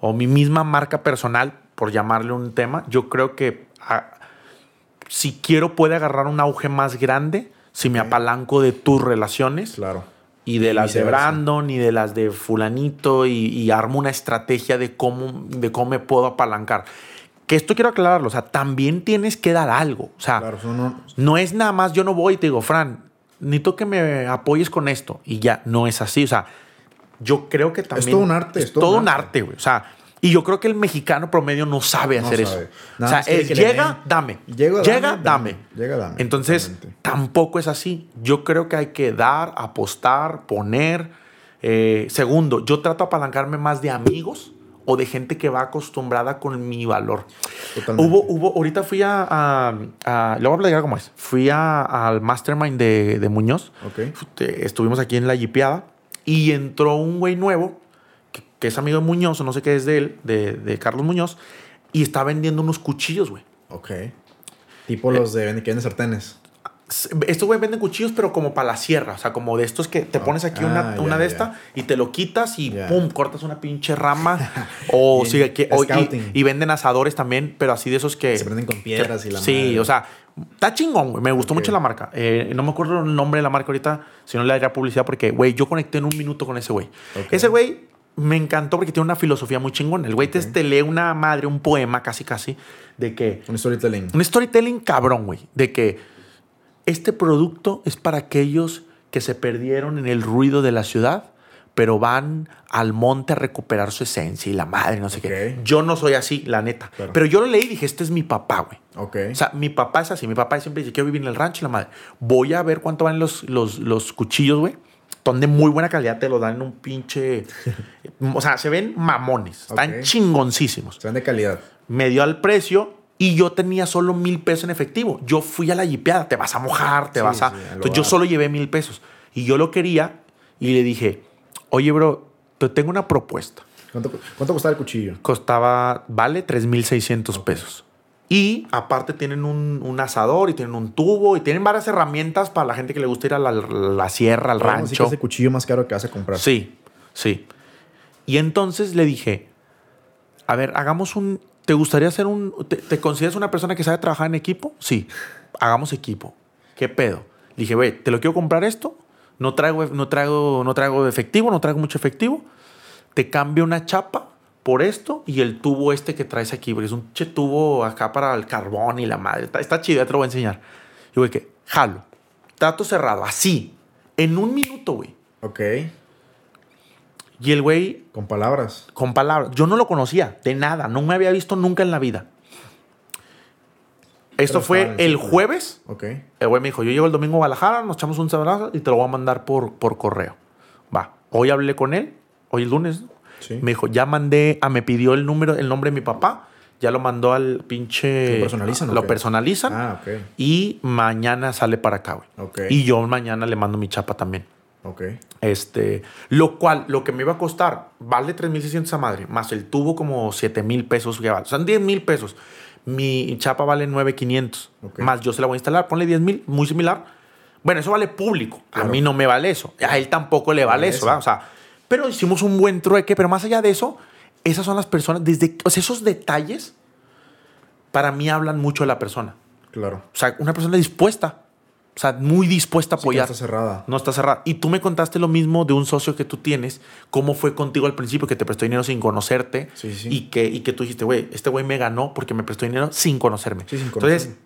o mi misma marca personal, por llamarle un tema, yo creo que ah, si quiero puede agarrar un auge más grande si me apalanco de tus relaciones Claro. Y de las de. Brandon y de las de fulanito y, y armo una estrategia de cómo, de cómo me puedo apalancar. Que esto quiero aclararlo, o sea, también tienes que dar algo. O sea, Claro, no- no es nada más yo no voy y te digo, Fran, necesito que me apoyes con esto. Y ya, no es así. O sea, yo creo que también... todo un arte, Es, todo, un arte, güey. O sea, y yo creo que el mexicano promedio no sabe No hacer sabe. eso. Nada o sea, es llega, dame. Llega, Llega, dame, dame. dame. Llega, dame. Entonces, tampoco es así. Yo creo que hay que dar, apostar, poner. Eh, segundo, yo trato de apalancarme más de amigos o de gente que va acostumbrada con mi valor. Totalmente. Hubo, hubo, ahorita fui a, a, a- le voy a platicar cómo es. Fui a- al mastermind de, de Muñoz. Ok. Este, Estuvimos aquí en la jipeada y entró un güey nuevo que, es amigo de Muñoz, o no sé qué es de él, de, de Carlos Muñoz, y está vendiendo unos cuchillos, güey. Ok. Tipo los de que venden sartenes. Estos güey venden cuchillos, pero como para la sierra. O sea, como de estos que te pones aquí una, Ah, una de estas y te lo quitas y pum, cortas una pinche rama. o, sí, que, o- y, venden asadores también, pero así de esos que. Se prenden con piedras y la Sí, madre. o sea, está chingón, güey. Me gustó mucho la marca. Eh, no me acuerdo el nombre de la marca ahorita, si no le daría publicidad, porque, güey, yo conecté en un minuto con ese güey. Ese güey me encantó porque tiene una filosofía muy chingona. El güey te, lee una madre, un poema casi, casi, de que Un storytelling. un storytelling cabrón, güey. De que este producto es para aquellos que se perdieron en el ruido de la ciudad, pero van al monte a recuperar su esencia y la madre, no sé qué. Yo no soy así, la neta. Claro. Pero yo lo leí y dije, este es mi papá, güey. Ok. O sea, mi papá es así. Mi papá siempre dice, quiero vivir en el rancho y la madre. Voy a ver cuánto van los, los, los cuchillos, güey. Son de muy buena calidad, te lo dan en un pinche... o sea, se ven mamones. Están Ok. chingoncísimos ven de calidad. me dio al precio y yo tenía solo mil pesos en efectivo. Yo fui a la jipeada, te vas a mojar, te Sí, vas a... sí, Entonces yo solo llevé mil pesos. Y yo lo quería y le dije, oye, bro, te tengo una propuesta. ¿Cuánto, cuánto costaba el cuchillo? Costaba, vale 3,600 pesos. Y aparte tienen un, un asador y tienen un tubo y tienen varias herramientas para la gente que le gusta ir a la, la sierra, al Podemos decir que rancho. es el cuchillo más caro que vas a comprar. Sí, sí. Y entonces le dije, a ver, hagamos un... ¿Te gustaría hacer un... ¿Te, te consideras una persona que sabe trabajar en equipo? Sí, hagamos equipo. ¿Qué pedo? Le dije, güey, ¿te lo quiero comprar esto? No traigo, no, traigo, no traigo efectivo, no traigo mucho efectivo. Te cambio una chapa por esto y el tubo este que traes aquí, porque es un che tubo acá para el carbón y la madre. Está, está chido, ya te lo voy a enseñar. Y güey, que jalo. Trato cerrado, así. En un minuto, güey. Ok. Y el güey Con palabras. con palabras. Yo no lo conocía, de nada, no me había visto nunca en la vida. Esto Pero fue el jueves. Ok. El güey me dijo, yo llego el domingo a Guadalajara, nos echamos un sabrazo y te lo voy a mandar por, por correo. Va. Hoy hablé con él, hoy el lunes. ¿no? Sí. Me dijo, ya mandé, ah, me pidió el número, el nombre de mi papá, ya lo mandó al pinche... ¿Lo personalizan Lo personalizan. Ah, ok. Y mañana sale para acá, güey. Ok. Y yo mañana le mando mi chapa también. Ok. Este, lo cual, lo que me iba a costar, vale 3.600 a madre, más el tubo como 7.000 pesos que vale. Son 10.000 pesos. Mi chapa vale 9.500. Ok. Más yo se la voy a instalar, ponle 10.000, muy similar. Bueno, eso vale público. Claro. A mí no me vale eso. A él tampoco le vale Vale eso, eso. ¿verdad? O sea, pero hicimos un buen trueque. Pero más allá de eso, esas son las personas, desde, o sea, esos detalles para mí hablan mucho de la persona. Claro. O sea, una persona dispuesta, o sea, muy dispuesta a Sí, que no apoyar. está cerrada. No está cerrada. Y tú me contaste lo mismo de un socio que tú tienes, cómo fue contigo al principio, que te prestó dinero sin conocerte Sí, sí. Y, que, y que tú dijiste, güey, este güey me ganó porque me prestó dinero sin conocerme. Sí, sin Entonces,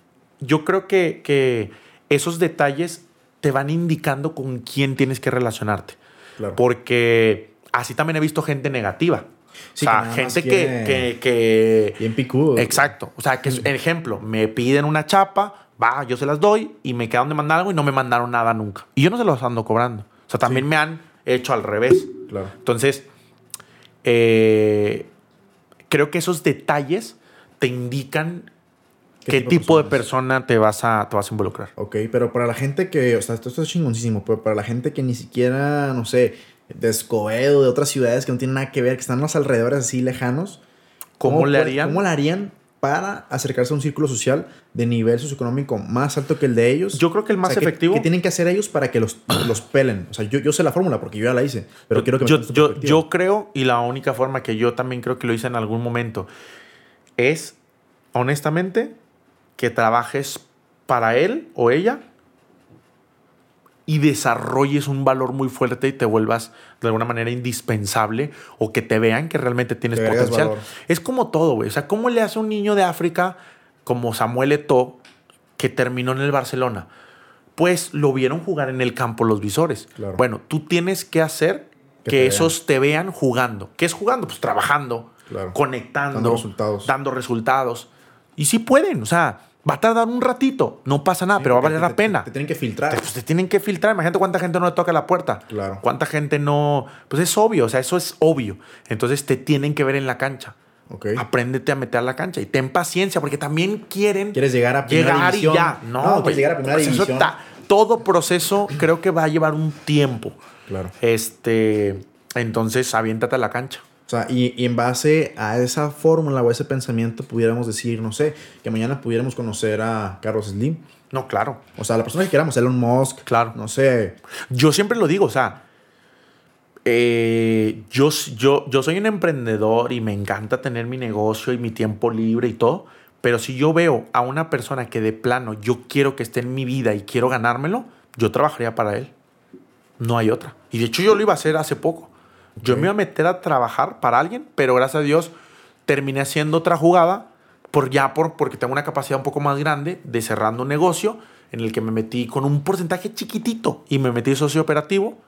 yo creo que, que esos detalles te van indicando con quién tienes que relacionarte. Claro. Porque así también he visto gente negativa. Sí, o sea, gente que, que- Bien picudo. Exacto. O sea, que, es- ejemplo, me piden una chapa, va, yo se las doy y me quedan de mandar algo y no me mandaron nada nunca. Y yo no se los ando cobrando. O sea, también me han hecho al revés. Claro. Entonces, eh, creo que esos detalles te indican qué, tipo, de persona te vas, a, te vas a involucrar. Ok, pero para la gente que, o sea, esto, esto es chingoncísimo, pero para la gente que ni siquiera, no sé, de Escobedo, de otras ciudades que no tienen nada que ver, que están los alrededores así lejanos, ¿Cómo, le puede- harían? ¿Cómo le harían para acercarse a un círculo social de nivel socioeconómico más alto que el de ellos? Yo creo que el más O sea, ¿qué- efectivo. ¿Qué tienen que hacer ellos para que los, los pelen? O sea, yo, yo sé la fórmula porque yo ya la hice, pero quiero que me yo, yo, yo creo, y la única forma que yo también creo que lo hice en algún momento, es, honestamente, que trabajes para él o ella y desarrolles un valor muy fuerte y te vuelvas de alguna manera indispensable o que te vean que realmente tienes Que potencial. Es como todo, güey. O sea, ¿cómo le hace un niño de África como Samuel Eto'o que terminó en el Barcelona? Pues lo vieron jugar en el campo los visores. Claro. Bueno, tú tienes que hacer Que que, te esos te vean jugando. ¿Qué es jugando? Pues trabajando, Claro. conectando, Dando resultados. dando resultados. Y sí pueden, o sea, va a tardar un ratito, no pasa nada, Sí, pero va a valer te- la pena. Te, te tienen que filtrar. Te, pues, te tienen que filtrar. Imagínate cuánta gente no le toca la puerta. Claro. Cuánta gente no. Pues es obvio, o sea, eso es obvio. Entonces te tienen que ver en la cancha. Ok. Apréndete a meter a la cancha y ten paciencia porque también quieren ¿Quieres llegar a primera llegar división? y ya. No, No, quieres llegar a primera pues división. todo proceso creo que va a llevar un tiempo. Claro. Este, entonces aviéntate a la cancha. Sea, y, y en base a esa fórmula o ese pensamiento pudiéramos decir, no sé, que mañana pudiéramos conocer a Carlos Slim. No, claro. O sea, la persona que queramos, Elon Musk. Claro. No sé. Yo siempre lo digo, o sea, eh, yo, yo, yo soy un emprendedor y me encanta tener mi negocio y mi tiempo libre y todo, pero si yo veo a una persona que de plano yo quiero que esté en mi vida y quiero ganármelo, yo trabajaría para él. No hay otra. Y de hecho yo lo iba a hacer hace poco. Yo Ok. me iba a meter a trabajar para alguien, pero gracias a Dios terminé haciendo otra jugada por ya por, porque tengo una capacidad un poco más grande de cerrando un negocio en el que me metí con un porcentaje chiquitito y me metí socio operativo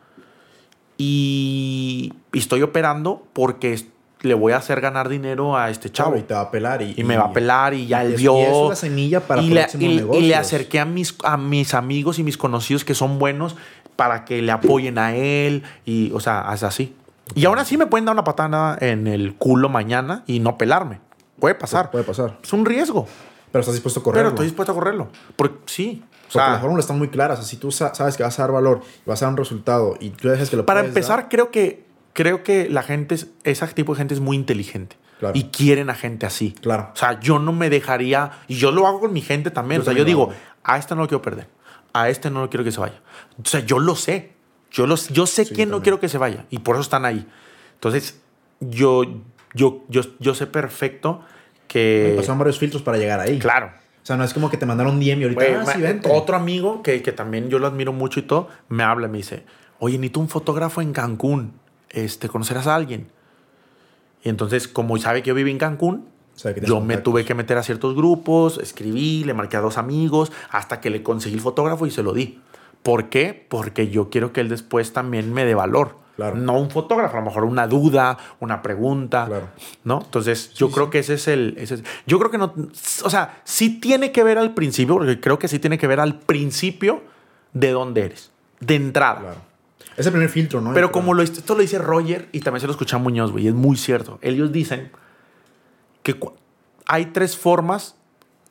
y, y estoy operando porque le voy a hacer ganar dinero a este chavo. Chavo, y te va a pelar. Y, Y me va a pelar y ya y él vio. y es una semilla para y le, y- y le acerqué a mis, a mis amigos y mis conocidos que son buenos para que le apoyen a él. Y, o sea, es así. Y aún así me pueden dar una patada en el culo mañana y no pelarme. Puede pasar. Puede pasar. Es un riesgo. Pero estás dispuesto a correrlo. Pero estoy dispuesto a correrlo. Porque sí. O Porque sea, las fórmulas están muy claras. O sea, si tú sa- sabes que vas a dar valor y vas a dar un resultado y tú dejas que lo para empezar, dar, creo que, creo que la gente, es, ese tipo de gente es muy inteligente. Claro. Y quieren a gente así. Claro. O sea, yo no me dejaría, y yo lo hago con mi gente también. Yo o sea, yo también digo, hago. a este no lo quiero perder. A este no lo quiero que se vaya. O sea, yo lo sé. Yo, los, yo sé Sí, quién no quiero que se vaya. Y por eso están ahí. Entonces, yo, yo, yo, yo sé perfecto que... pasaron varios filtros para llegar ahí. Claro. O sea, no es como que te mandaron un DM y ahorita, Güey, ah, sí, me- vente. otro amigo que, que también yo lo admiro mucho y todo, me habla y me dice, oye, necesito un fotógrafo en Cancún. Este, ¿Conocerás a alguien? Y entonces, como sabe que yo viví en Cancún, O sea, yo me tuve que meter a ciertos grupos, escribí, le marqué a dos amigos, hasta que le conseguí el fotógrafo y se lo di. ¿Por qué? Porque yo quiero que él después también me dé valor. Claro. No un fotógrafo, a lo mejor una duda, una pregunta. Claro. ¿No? Entonces, yo creo que ese es el. ese es- yo creo que no. O sea, sí tiene que ver al principio, porque creo que sí tiene que ver al principio de dónde eres. De entrada. Claro. Es el primer filtro, ¿no? Pero como lo, esto lo dice Roger y también se lo escucha Muñoz, güey, es muy cierto. Ellos dicen que hay tres formas.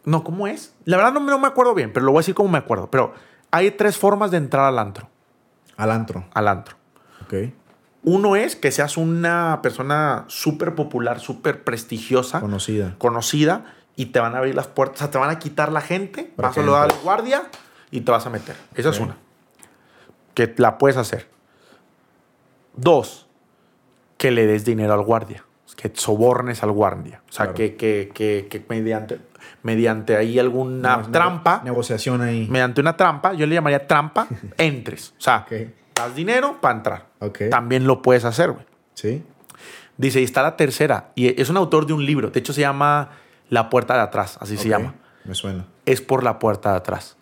No, ¿cómo es? La verdad no, no me acuerdo bien, pero lo voy a decir como me acuerdo. Pero hay tres formas de entrar al antro. Al antro. Al antro. Ok. Uno es que seas una persona súper popular, súper prestigiosa, Conocida. conocida, y te van a abrir las puertas, o sea, te van a quitar la gente, vas a saludar al guardia y te vas a meter. Esa es una. Que la puedes hacer. Dos, que le des dinero al guardia. Que sobornes al guardia. O sea, Claro. que, que, que, que mediante, mediante ahí alguna Nego- trampa, Negociación ahí. mediante una trampa, yo le llamaría trampa, entres. O sea, Ok. das dinero para entrar. Ok. También lo puedes hacer, güey. Sí. Dice, y está la tercera. Y es un autor de un libro. De hecho, se llama La puerta de atrás. Así se Ok. llama. Me suena. Es por la puerta de atrás.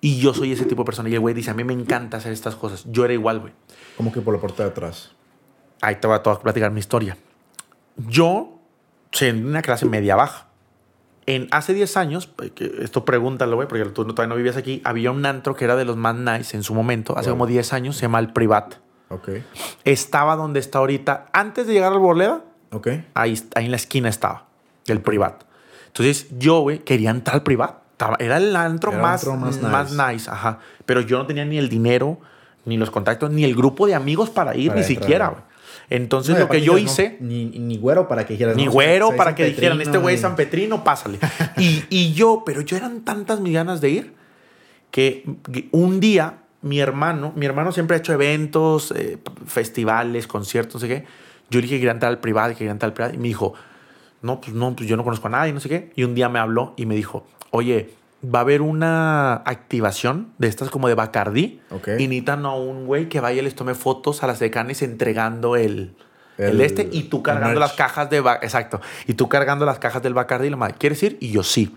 Y yo soy ese tipo de persona. Y el güey dice, a mí me encanta hacer estas cosas. Yo era igual, güey. Como que por la puerta de atrás. Ahí te voy a, te voy a platicar mi historia. Yo, sí, en una clase media baja. En, hace 10 años, que esto pregúntalo, güey, porque tú todavía no vivías aquí, había un antro que era de los más nice en su momento, hace Wow. como 10 años, se llama El Privat. Ok. Estaba donde está ahorita, antes de llegar al Borleda, Ok. ahí, ahí en la esquina estaba, el Privat. Entonces yo, güey, quería entrar al Privat. Era el antro, Era más, antro más más, nice. nice. ajá. Pero yo no tenía ni el dinero, ni los contactos, ni el grupo de amigos para ir, Para ni entrar, siquiera, güey. Entonces No, lo que yo no, hice... ni, ni güero para que dijeras. Ni güero para que dijeran, este güey es San Petrino, pásale. y, y yo, pero yo eran tantas mis ganas de ir que un día mi hermano, mi hermano siempre ha hecho eventos, eh, festivales, conciertos, no sé qué. Yo le dije que quería entrar al privado, que quería entrar al privado. Y me dijo, no, pues no, pues yo no conozco a nadie, no sé qué. Y un día me habló y me dijo, oye, va a haber una activación de estas como de Bacardí. Ok. Y necesitan a un güey que vaya y les tome fotos a las decanes entregando el, el, El- este y tú cargando las cajas de... Exacto. Y tú cargando las cajas del Bacardí. Y la madre, ¿quieres ir? Y yo sí.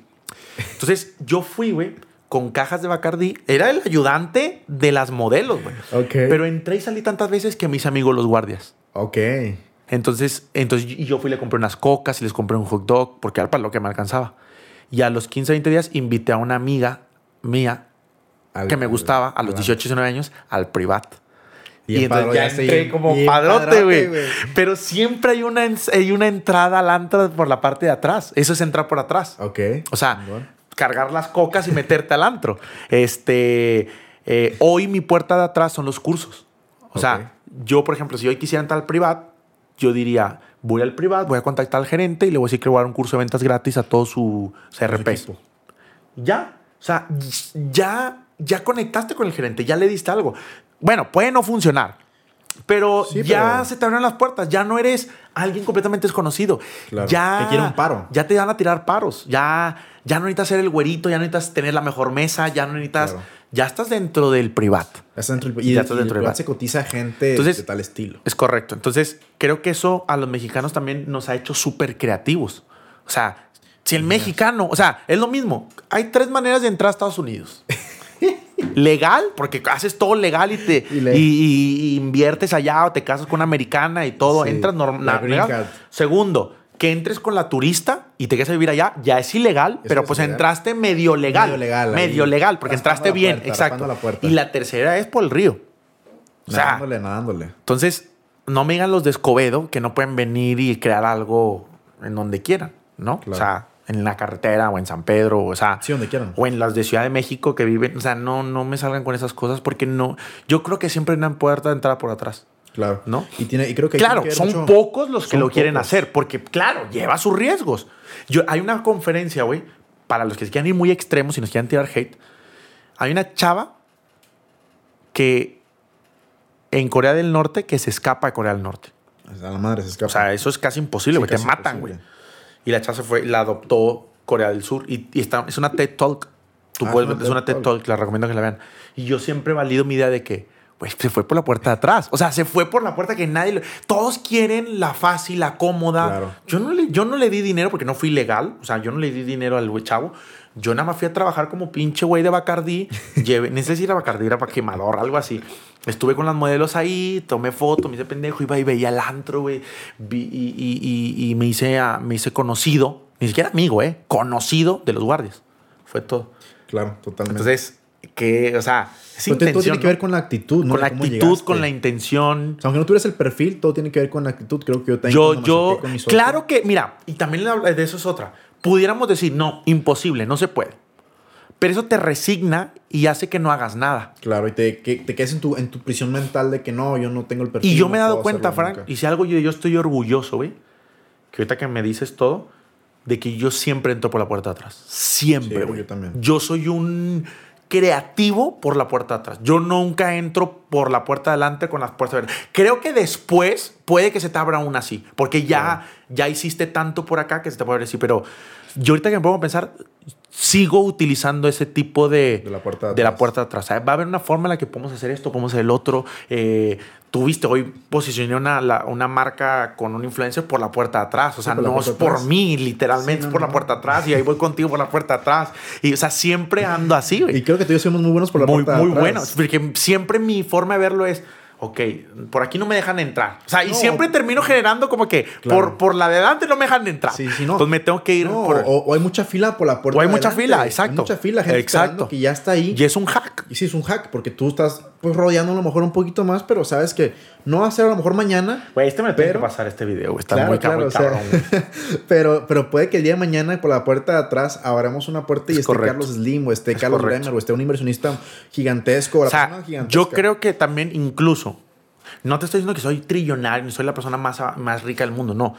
Entonces yo fui, güey, con cajas de Bacardí. Era el ayudante de las modelos, güey. Ok. Pero entré y salí tantas veces que mis amigos los guardias. Ok. Entonces, entonces yo fui y le compré unas cocas y les compré un hot dog porque era para lo que me alcanzaba. Y a los 15, 20 días invité a una amiga mía Al- que me gustaba a los al- 18, 19 años al privat. Y, entonces ya entré como padrote, güey. Pero siempre hay una, hay una entrada al antro por la parte de atrás. Eso es entrar por atrás. Ok. O sea, cargar las cocas y meterte al antro. Este, eh, hoy mi puerta de atrás son los cursos. O sea, yo, por ejemplo, si hoy quisiera entrar al privat, yo diría, voy al privat, voy a contactar al gerente y le voy a decir que voy a dar un curso de ventas gratis a todo su CRP. equipo. Ya, o sea, ya, ya conectaste con el gerente, ya le diste algo. Bueno, puede no funcionar, pero Sí, ya pero- se te abrieron las puertas, ya no eres alguien completamente desconocido. Claro, Ya que quiere un paro. Ya te van a tirar paros, ya, ya no necesitas ser el güerito, ya no necesitas tener la mejor mesa, ya no necesitas, Claro. Ya estás dentro del privat. Ya está dentro del- y, Ya estás dentro del privat se cotiza gente Entonces- de tal estilo. Es correcto. Entonces, creo que eso a los mexicanos también nos ha hecho súper creativos. O sea, si el mexicano, o sea, es lo mismo. Hay tres maneras de entrar a Estados Unidos. legal, porque haces todo legal y te Y inviertes allá o te casas con una americana y todo. Sí, Entras normal. Segundo, que entres con la turista y te quedes a vivir allá, ya es ilegal, pero es pues ilegal. entraste medio legal. Medio legal, Medio legal, porque entraste bien, exacto. la. Y la tercera es por el río. O sea, nadándole, nadándole. entonces, no me digan los de Escobedo que no pueden venir y crear algo en donde quieran, ¿no? Claro. O sea, en la carretera o en San Pedro, o sea, Sí, donde quieran. o en las de Ciudad de México que viven, o sea, no, no me salgan con esas cosas porque no, yo creo que siempre hay una puerta de entrada por atrás. Claro. ¿No? Y, tiene, y creo que Claro, son mucho- pocos los que son lo quieren pocos. hacer, porque claro, lleva sus riesgos. Yo, hay una conferencia, güey, para los que se quieran ir muy extremos y nos quieran tirar hate. Hay una chava que en Corea del Norte que se escapa de Corea del Norte. A la madre se escapa. O sea, eso es casi imposible, Sí, güey. te matan, güey. Y la chava se fue la adoptó Corea del Sur. Y, y está, es una TED Talk. Tú Ah, puedes, es una es una TED Talk. Talk, la recomiendo que la vean. Y yo siempre valido mi idea de que, güey, se fue por la puerta de atrás. O sea, se fue por la puerta que nadie... lo- Todos quieren la fácil, la cómoda. Claro. Yo, no le, yo no le di dinero porque no fui legal. O sea, yo no le di dinero al chavo. Yo nada más fui a trabajar como pinche güey de Bacardí. Llevé, sé si era Bacardí, era para quemador, algo así. Estuve con las modelos ahí, tomé foto, me hice pendejo, iba y veía el antro, güey. Y, y- y- y me, hice, a- me hice conocido, ni siquiera amigo, ¿eh? Conocido de los guardias. Fue todo. Claro, totalmente. Entonces, que, o sea, es Pero todo tiene que ¿no? ver con la actitud, ¿no? Con la actitud, llegaste. con la intención. O sea, aunque no tuvieras el perfil, todo tiene que ver con la actitud. Creo que yo también. Yo, yo, con claro que, mira, y también de eso es otra. Pudiéramos decir, no, imposible, no se puede. Pero eso te resigna y hace que no hagas nada. Claro, y te, que, te quedes en tu, en tu prisión mental de que no, yo no tengo el perfil. Y yo no me he dado cuenta, Frank, nunca. y si algo yo, yo estoy orgulloso, güey, que ahorita que me dices todo, de que yo siempre entro por la puerta de atrás. Siempre, Sí, yo también. Yo soy un creativo por la puerta de atrás. Yo nunca entro por la puerta de adelante con las puertas abiertas. Creo que después puede que se te abra una así, porque ya, ya hiciste tanto por acá que se te puede abrir así, pero yo ahorita que me pongo a pensar, sigo utilizando ese tipo de, De la puerta de de la atrás. puerta de atrás. Va a haber una forma en la que podemos hacer esto, podemos hacer el otro. Eh, tú viste, hoy posicioné una, la- una marca con un influencer por la puerta de atrás. O sea, la no es por atrás. mí, literalmente Sí, no, es por la no. puerta de atrás. Y ahí voy contigo por la puerta de atrás. Y, o sea, siempre ando así, güey Y creo que tú y yo somos muy buenos por la muy, puerta de muy atrás. buenos. Porque siempre mi forma de verlo es, ok, por aquí no me dejan entrar. O sea, y No. siempre termino generando como que Claro. por, por la de adelante no me dejan entrar. Sí, sí, no. Entonces me tengo que ir No, por... o, o hay mucha fila por la puerta. O hay mucha adelante. fila, exacto. Hay mucha fila, gente Exacto. que ya está ahí. Y es un hack. Y sí, es un hack, porque tú estás pues rodeando a lo mejor un poquito más, pero sabes que no va a ser a lo mejor mañana. Güey, este me lo tengo que Pero- pasar este video, güey. Está Claro, muy, claro, muy o sea, cabrón, pero, pero puede que el día de mañana por la puerta de atrás abramos una puerta y Es esté correcto. Carlos Slim o esté Es Carlos correcto. Bremer o esté un inversionista gigantesco. O sea, gigantesca. yo creo que también incluso, no te estoy diciendo que soy trillonario, ni soy la persona más, más rica del mundo, no.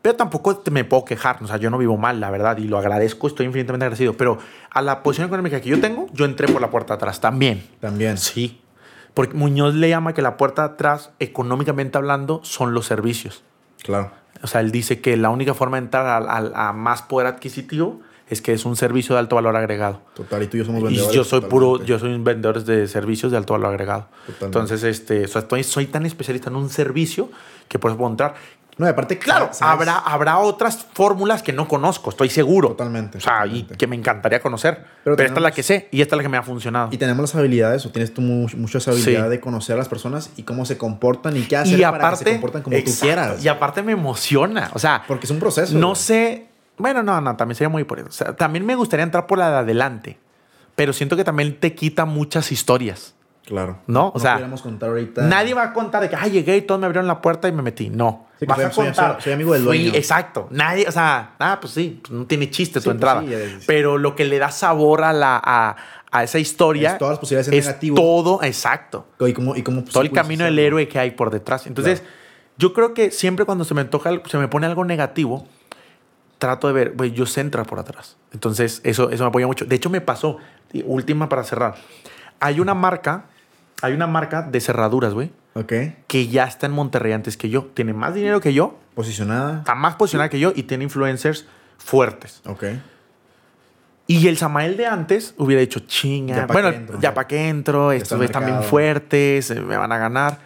Pero tampoco me puedo quejar, o sea, yo no vivo mal, la verdad, y lo agradezco, estoy infinitamente agradecido. Pero a la posición económica que yo tengo, yo entré por la puerta de atrás también. También. Sí. Porque Muñoz le llama que la puerta de atrás, económicamente hablando, son los servicios. Claro. O sea, él dice que la única forma de entrar a, más poder adquisitivo es que es un servicio de alto valor agregado. Total, y tú y yo somos Y vendedores. yo soy puro, yo soy un vendedor de servicios de alto valor agregado. Totalmente. Entonces, este, o sea, estoy, soy tan especialista en un servicio que por eso puedo entrar. No, y aparte, Claro, ¿sabes? habrá, habrá otras fórmulas que no conozco, estoy seguro. Totalmente, O sea, totalmente. y que me encantaría conocer. Pero Pero, esta es la que sé y esta es la que me ha funcionado. Y tenemos las habilidades, o tienes tú mu- mucha esa habilidad Sí. de conocer a las personas y cómo se comportan y qué hacer Y para que se comportan como exacto, tú quieras. Y aparte me emociona. O sea, Porque es un proceso. no sé. Bueno, no, no, también sería muy por eso. O sea, también me gustaría entrar por la de adelante. Pero siento que también te quita muchas historias. Claro. ¿No? O sea, pudiéramos contar ahorita. Nadie va a contar de que, ah, llegué y todos me abrieron la puerta y me metí. No. Sí, Vas soy- a contar. soy- soy amigo del Fui- dueño. exacto. Nadie, o sea, ah, pues sí, pues no tiene chiste Sí, tu pues entrada. sí, Pero lo que le da sabor a, la, a, a esa historia Es todas las posibilidades en es negativo. todo, exacto. Y cómo, y cómo todo el camino del héroe que hay por detrás. Entonces, yo creo que siempre cuando se me toca, al- se me pone algo negativo, trato de ver, güey, yo sé entrar por atrás. Entonces, eso, eso me apoya mucho. De hecho, me pasó, última para cerrar. Hay una marca, hay una marca de cerraduras, güey, Ok. que ya está en Monterrey antes que yo. Tiene más dinero que yo, Posicionada. está más posicionada que yo y tiene influencers fuertes. Ok. Y el Samael de antes hubiera dicho, chinga, Ya bueno, entro, ya para qué entro, estos güeyes están bien fuertes, eh, me van a ganar.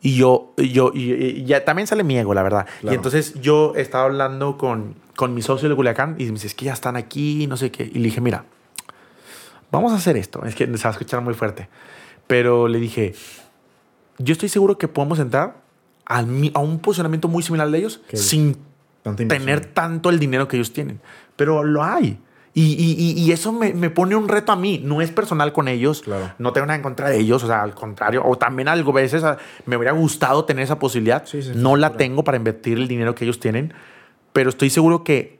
Y yo, yo, y, y ya también sale mi ego, la verdad. Claro. Y entonces yo estaba hablando con, con mi socio de Culiacán y me dice, es que ya están aquí, no sé qué. Y le dije, mira, vamos a hacer esto. Es que se va a escuchar muy fuerte. Pero le dije, yo estoy seguro que podemos entrar mi- a un posicionamiento muy similar al de ellos sin tener tanto el dinero que ellos tienen. Pero lo hay. Y, y- y- y eso me, me pone un reto a mí. No es personal con ellos. Claro. No tengo nada en contra de ellos. O sea, al contrario. O también algo veces ah, me hubiera gustado tener esa posibilidad. Sí, sí, no la claro. tengo para invertir el dinero que ellos tienen. Pero estoy seguro que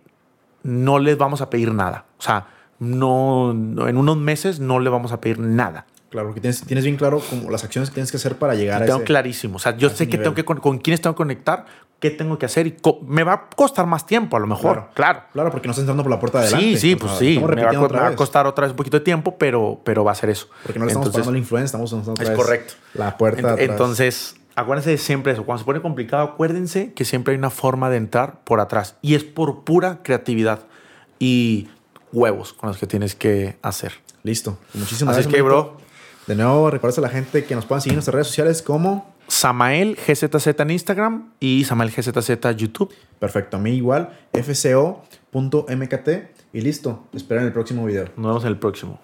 no les vamos a pedir nada. O sea, no, no- en unos meses no le vamos a pedir nada. Claro, porque tienes, tienes bien claro como las acciones que tienes que hacer para llegar a tengo ese... clarísimo. O sea, yo sé que nivel. tengo que con, con quiénes tengo que conectar, qué tengo que hacer y me va a costar más tiempo a lo mejor. Claro. claro. Claro, porque no estás entrando por la puerta de adelante. Sí, sí, pues sí. Me va, a, me va a costar otra vez un poquito de tiempo, pero, pero va a ser eso. Porque no le estamos Entonces, al influencer, estamos usando otra Es vez correcto. La puerta ent-. Entonces, acuérdense de siempre eso. Cuando se pone complicado, acuérdense que siempre hay una forma de entrar por atrás. Y es por pura creatividad y huevos con los que tienes que hacer. Listo. Muchísimas Así gracias. que, Marito. bro, De nuevo, recuerda a la gente que nos puedan seguir en nuestras redes sociales como... Samael GZZ en Instagram y Samael GZZ YouTube. Perfecto, a mí igual, fco.mkt y listo. Te espero en el próximo video. Nos vemos en el próximo.